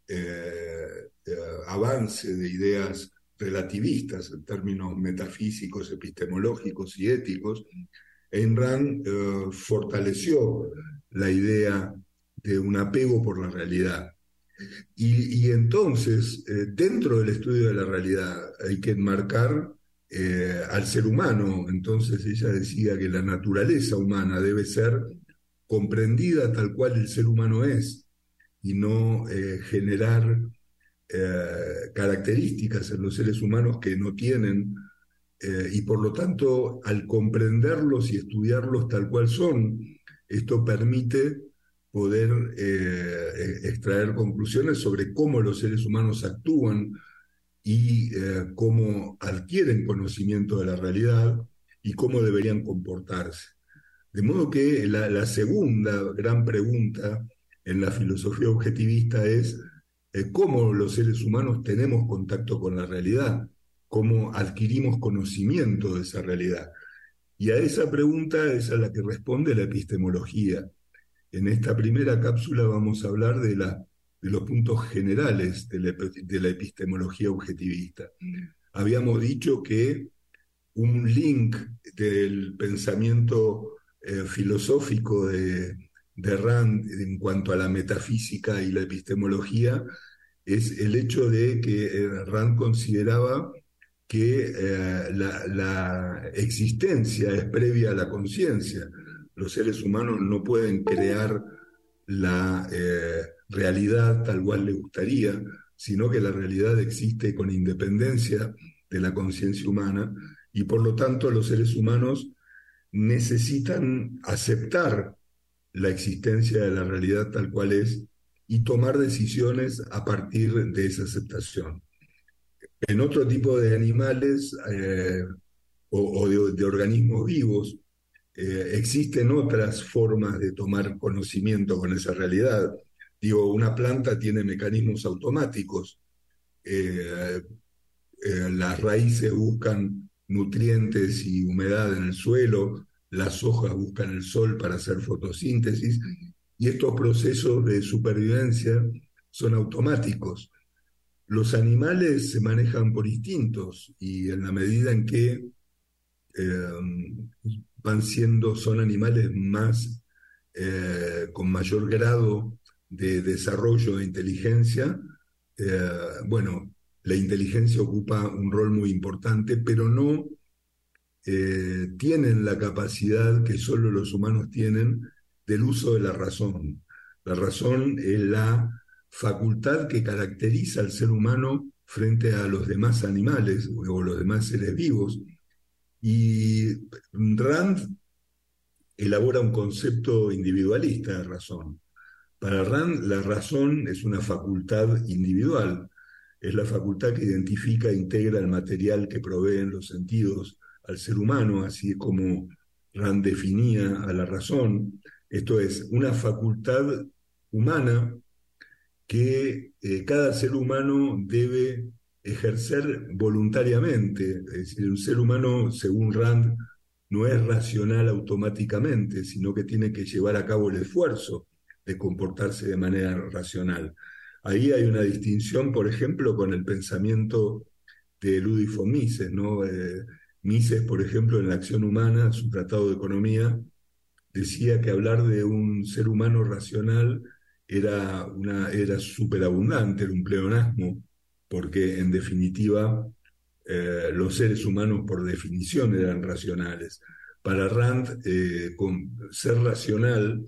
S6: eh, eh, avance de ideas relativistas en términos metafísicos, epistemológicos y éticos, Ayn Rand fortaleció la idea de un apego por la realidad. Y, y entonces, dentro del estudio de la realidad, hay que enmarcar eh, al ser humano. Entonces ella decía que la naturaleza humana debe ser comprendida tal cual el ser humano es y no eh, generar eh, características en los seres humanos que no tienen y por lo tanto al comprenderlos y estudiarlos tal cual son, esto permite poder extraer conclusiones sobre cómo los seres humanos actúan, y eh, cómo adquieren conocimiento de la realidad y cómo deberían comportarse. De modo que la, segunda gran pregunta en la filosofía objetivista es eh, cómo los seres humanos tenemos contacto con la realidad, cómo adquirimos conocimiento de esa realidad. Y a esa pregunta es a la que responde la epistemología. En esta primera cápsula vamos a hablar de la de los puntos generales de la, epistemología objetivista. Habíamos dicho que un link del pensamiento eh, filosófico de, de Rand en cuanto a la metafísica y la epistemología es el hecho de que eh, Rand consideraba que eh, la, existencia es previa a la conciencia. Los seres humanos no pueden crear la realidad tal cual le gustaría, sino que la realidad existe con independencia de la conciencia humana y por lo tanto los seres humanos necesitan aceptar la existencia de la realidad tal cual es y tomar decisiones a partir de esa aceptación. En otro tipo de animales eh, o, de, organismos vivos eh, existen otras formas de tomar conocimiento con esa realidad. Digo, una planta tiene mecanismos automáticos. Eh, las raíces buscan nutrientes y humedad en el suelo, las hojas buscan el sol para hacer fotosíntesis y estos procesos de supervivencia son automáticos. Los animales se manejan por instintos y en la medida en que em, van siendo, son animales más, eh, con mayor grado de desarrollo de inteligencia, eh, bueno, la inteligencia ocupa un rol muy importante, pero no eh, tienen la capacidad que solo los humanos tienen del uso de la razón. La razón es la facultad que caracteriza al ser humano frente a los demás animales o los demás seres vivos. Y Rand elabora un concepto individualista de razón. Para Rand, la razón es una facultad individual, es la facultad que identifica e integra el material que proveen los sentidos al ser humano, así como Rand definía a la razón. Esto es una facultad humana que eh, cada ser humano debe ejercer voluntariamente. Es decir, un ser humano, según Rand, no es racional automáticamente, sino que tiene que llevar a cabo el esfuerzo de comportarse de manera racional. Ahí hay una distinción, por ejemplo, con el pensamiento de Ludwig von Mises, ¿no? Eh, Mises, por ejemplo, en la acción humana, su tratado de economía, decía que hablar de un ser humano racional era, una, era superabundante, era un pleonasmo, porque en definitiva eh, los seres humanos por definición eran racionales. Para Rand, eh, ser racional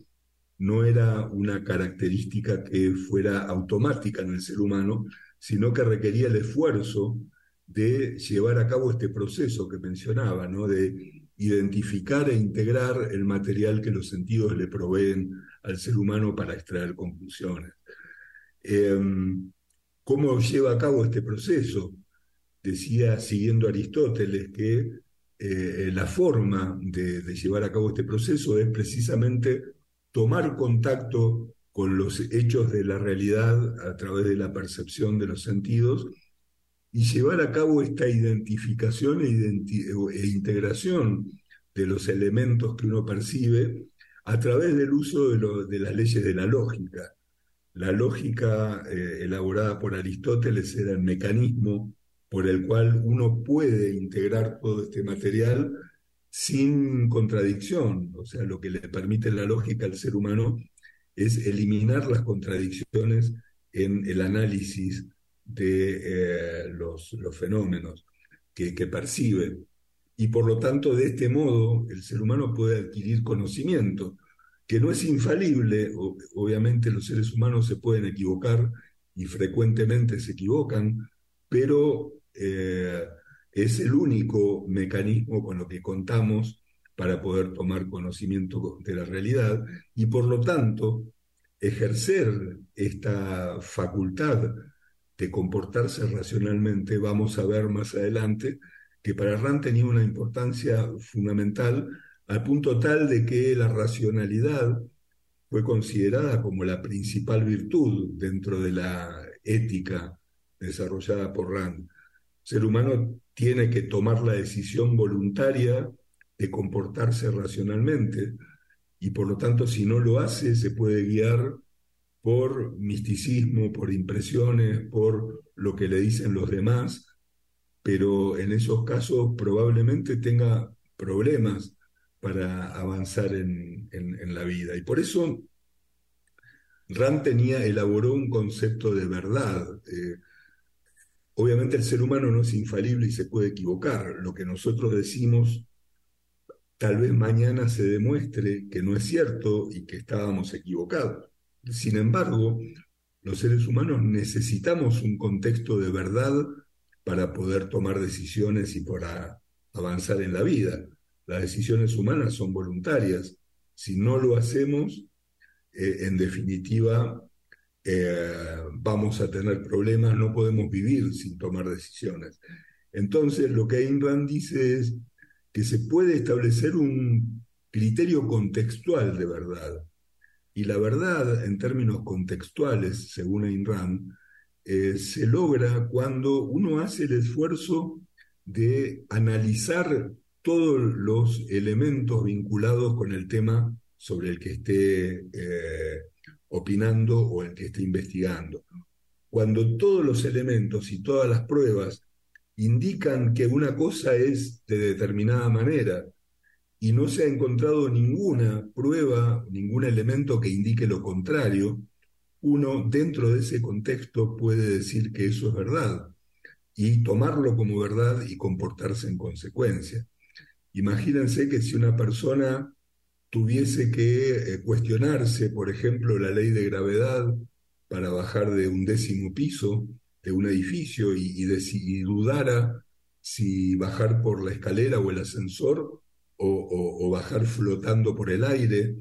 S6: no era una característica que fuera automática en el ser humano, sino que requería el esfuerzo de llevar a cabo este proceso que mencionaba, ¿no? de identificar e integrar el material que los sentidos le proveen al ser humano para extraer conclusiones. Em, ¿Cómo lleva a cabo este proceso? Decía, siguiendo Aristóteles, que eh, la forma de llevar a cabo este proceso es precisamente tomar contacto con los hechos de la realidad a través de la percepción de los sentidos y llevar a cabo esta identificación e, e, integración de los elementos que uno percibe a través del uso de, las leyes de la lógica. La lógica eh, elaborada por Aristóteles era el mecanismo por el cual uno puede integrar todo este material sin contradicción. O sea, lo que le permite la lógica al ser humano es eliminar las contradicciones en el análisis de eh, los, fenómenos que, percibe. Y por lo tanto, de este modo, el ser humano puede adquirir conocimiento, que no es infalible. obviamente los seres humanos se pueden equivocar y frecuentemente se equivocan, pero eh, es el único mecanismo con lo que contamos para poder tomar conocimiento de la realidad y por lo tanto ejercer esta facultad de comportarse racionalmente, vamos a ver más adelante que para Rand tenía una importancia fundamental al punto tal de que la racionalidad fue considerada como la principal virtud dentro de la ética desarrollada por Rand. El ser humano tiene que tomar la decisión voluntaria de comportarse racionalmente y por lo tanto si no lo hace se puede guiar por misticismo, por impresiones, por lo que le dicen los demás pero en esos casos probablemente tenga problemas para avanzar en, la vida. Y por eso Rand tenía, elaboró un concepto de verdad. Eh, obviamente el ser humano no es infalible y se puede equivocar. Lo que nosotros decimos tal vez mañana se demuestre que no es cierto y que estábamos equivocados. Sin embargo, los seres humanos necesitamos un contexto de verdad para poder tomar decisiones y para avanzar en la vida. Las decisiones humanas son voluntarias. Si no lo hacemos, eh, en definitiva, eh, vamos a tener problemas, no podemos vivir sin tomar decisiones. Entonces, lo que Ayn Rand dice es que se puede establecer un criterio contextual de verdad. Y la verdad, en términos contextuales, según Ayn Rand, eh, se logra cuando uno hace el esfuerzo de analizar todos los elementos vinculados con el tema sobre el que esté eh, opinando o el que esté investigando. Cuando todos los elementos y todas las pruebas indican que una cosa es de determinada manera y no se ha encontrado ninguna prueba, ningún elemento que indique lo contrario, uno dentro de ese contexto puede decir que eso es verdad y tomarlo como verdad y comportarse en consecuencia. Imagínense que si una persona tuviese que eh, cuestionarse, por ejemplo, la ley de gravedad para bajar de un décimo piso de un edificio y, dudara si bajar por la escalera o el ascensor o, bajar flotando por el aire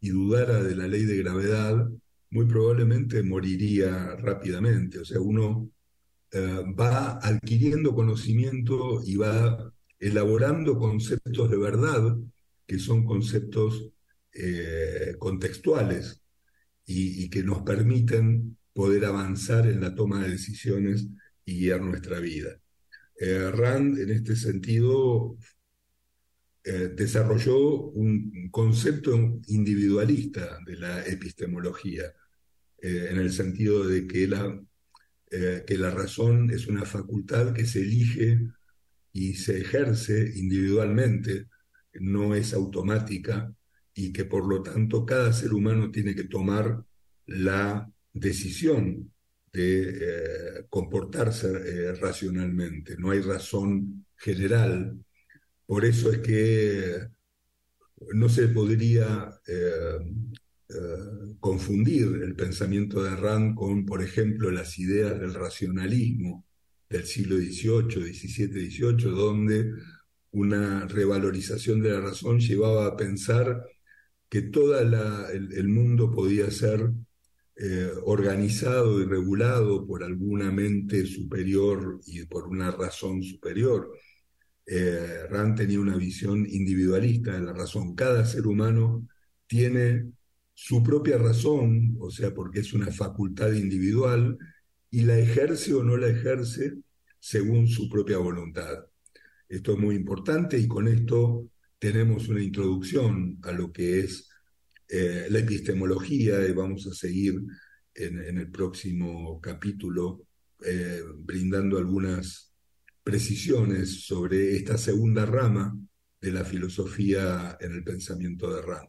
S6: y dudara de la ley de gravedad, muy probablemente moriría rápidamente. O sea, uno eh, va adquiriendo conocimiento y va elaborando conceptos de verdad, que son conceptos eh, contextuales y, que nos permiten poder avanzar en la toma de decisiones y guiar nuestra vida. Eh, Rand, en este sentido, eh, desarrolló un concepto individualista de la epistemología, en el sentido de que la, que la razón es una facultad que se elige y se ejerce individualmente, no es automática y que por lo tanto cada ser humano tiene que tomar la decisión de eh, comportarse eh, racionalmente. No hay razón general. Por eso es que no se podría eh, confundir el pensamiento de Rand con, por ejemplo, las ideas del racionalismo del siglo XVIII, XVII, XVIII, donde una revalorización de la razón llevaba a pensar que todo el, mundo podía ser eh, organizado y regulado por alguna mente superior y por una razón superior. Eh, Rand tenía una visión individualista de la razón. Cada ser humano tiene su propia razón, o sea, porque es una facultad individual, y la ejerce o no la ejerce según su propia voluntad. Esto es muy importante y con esto tenemos una introducción a lo que es eh, la epistemología y vamos a seguir en, el próximo capítulo eh, brindando algunas precisiones sobre esta segunda rama de la filosofía en el pensamiento de Rand.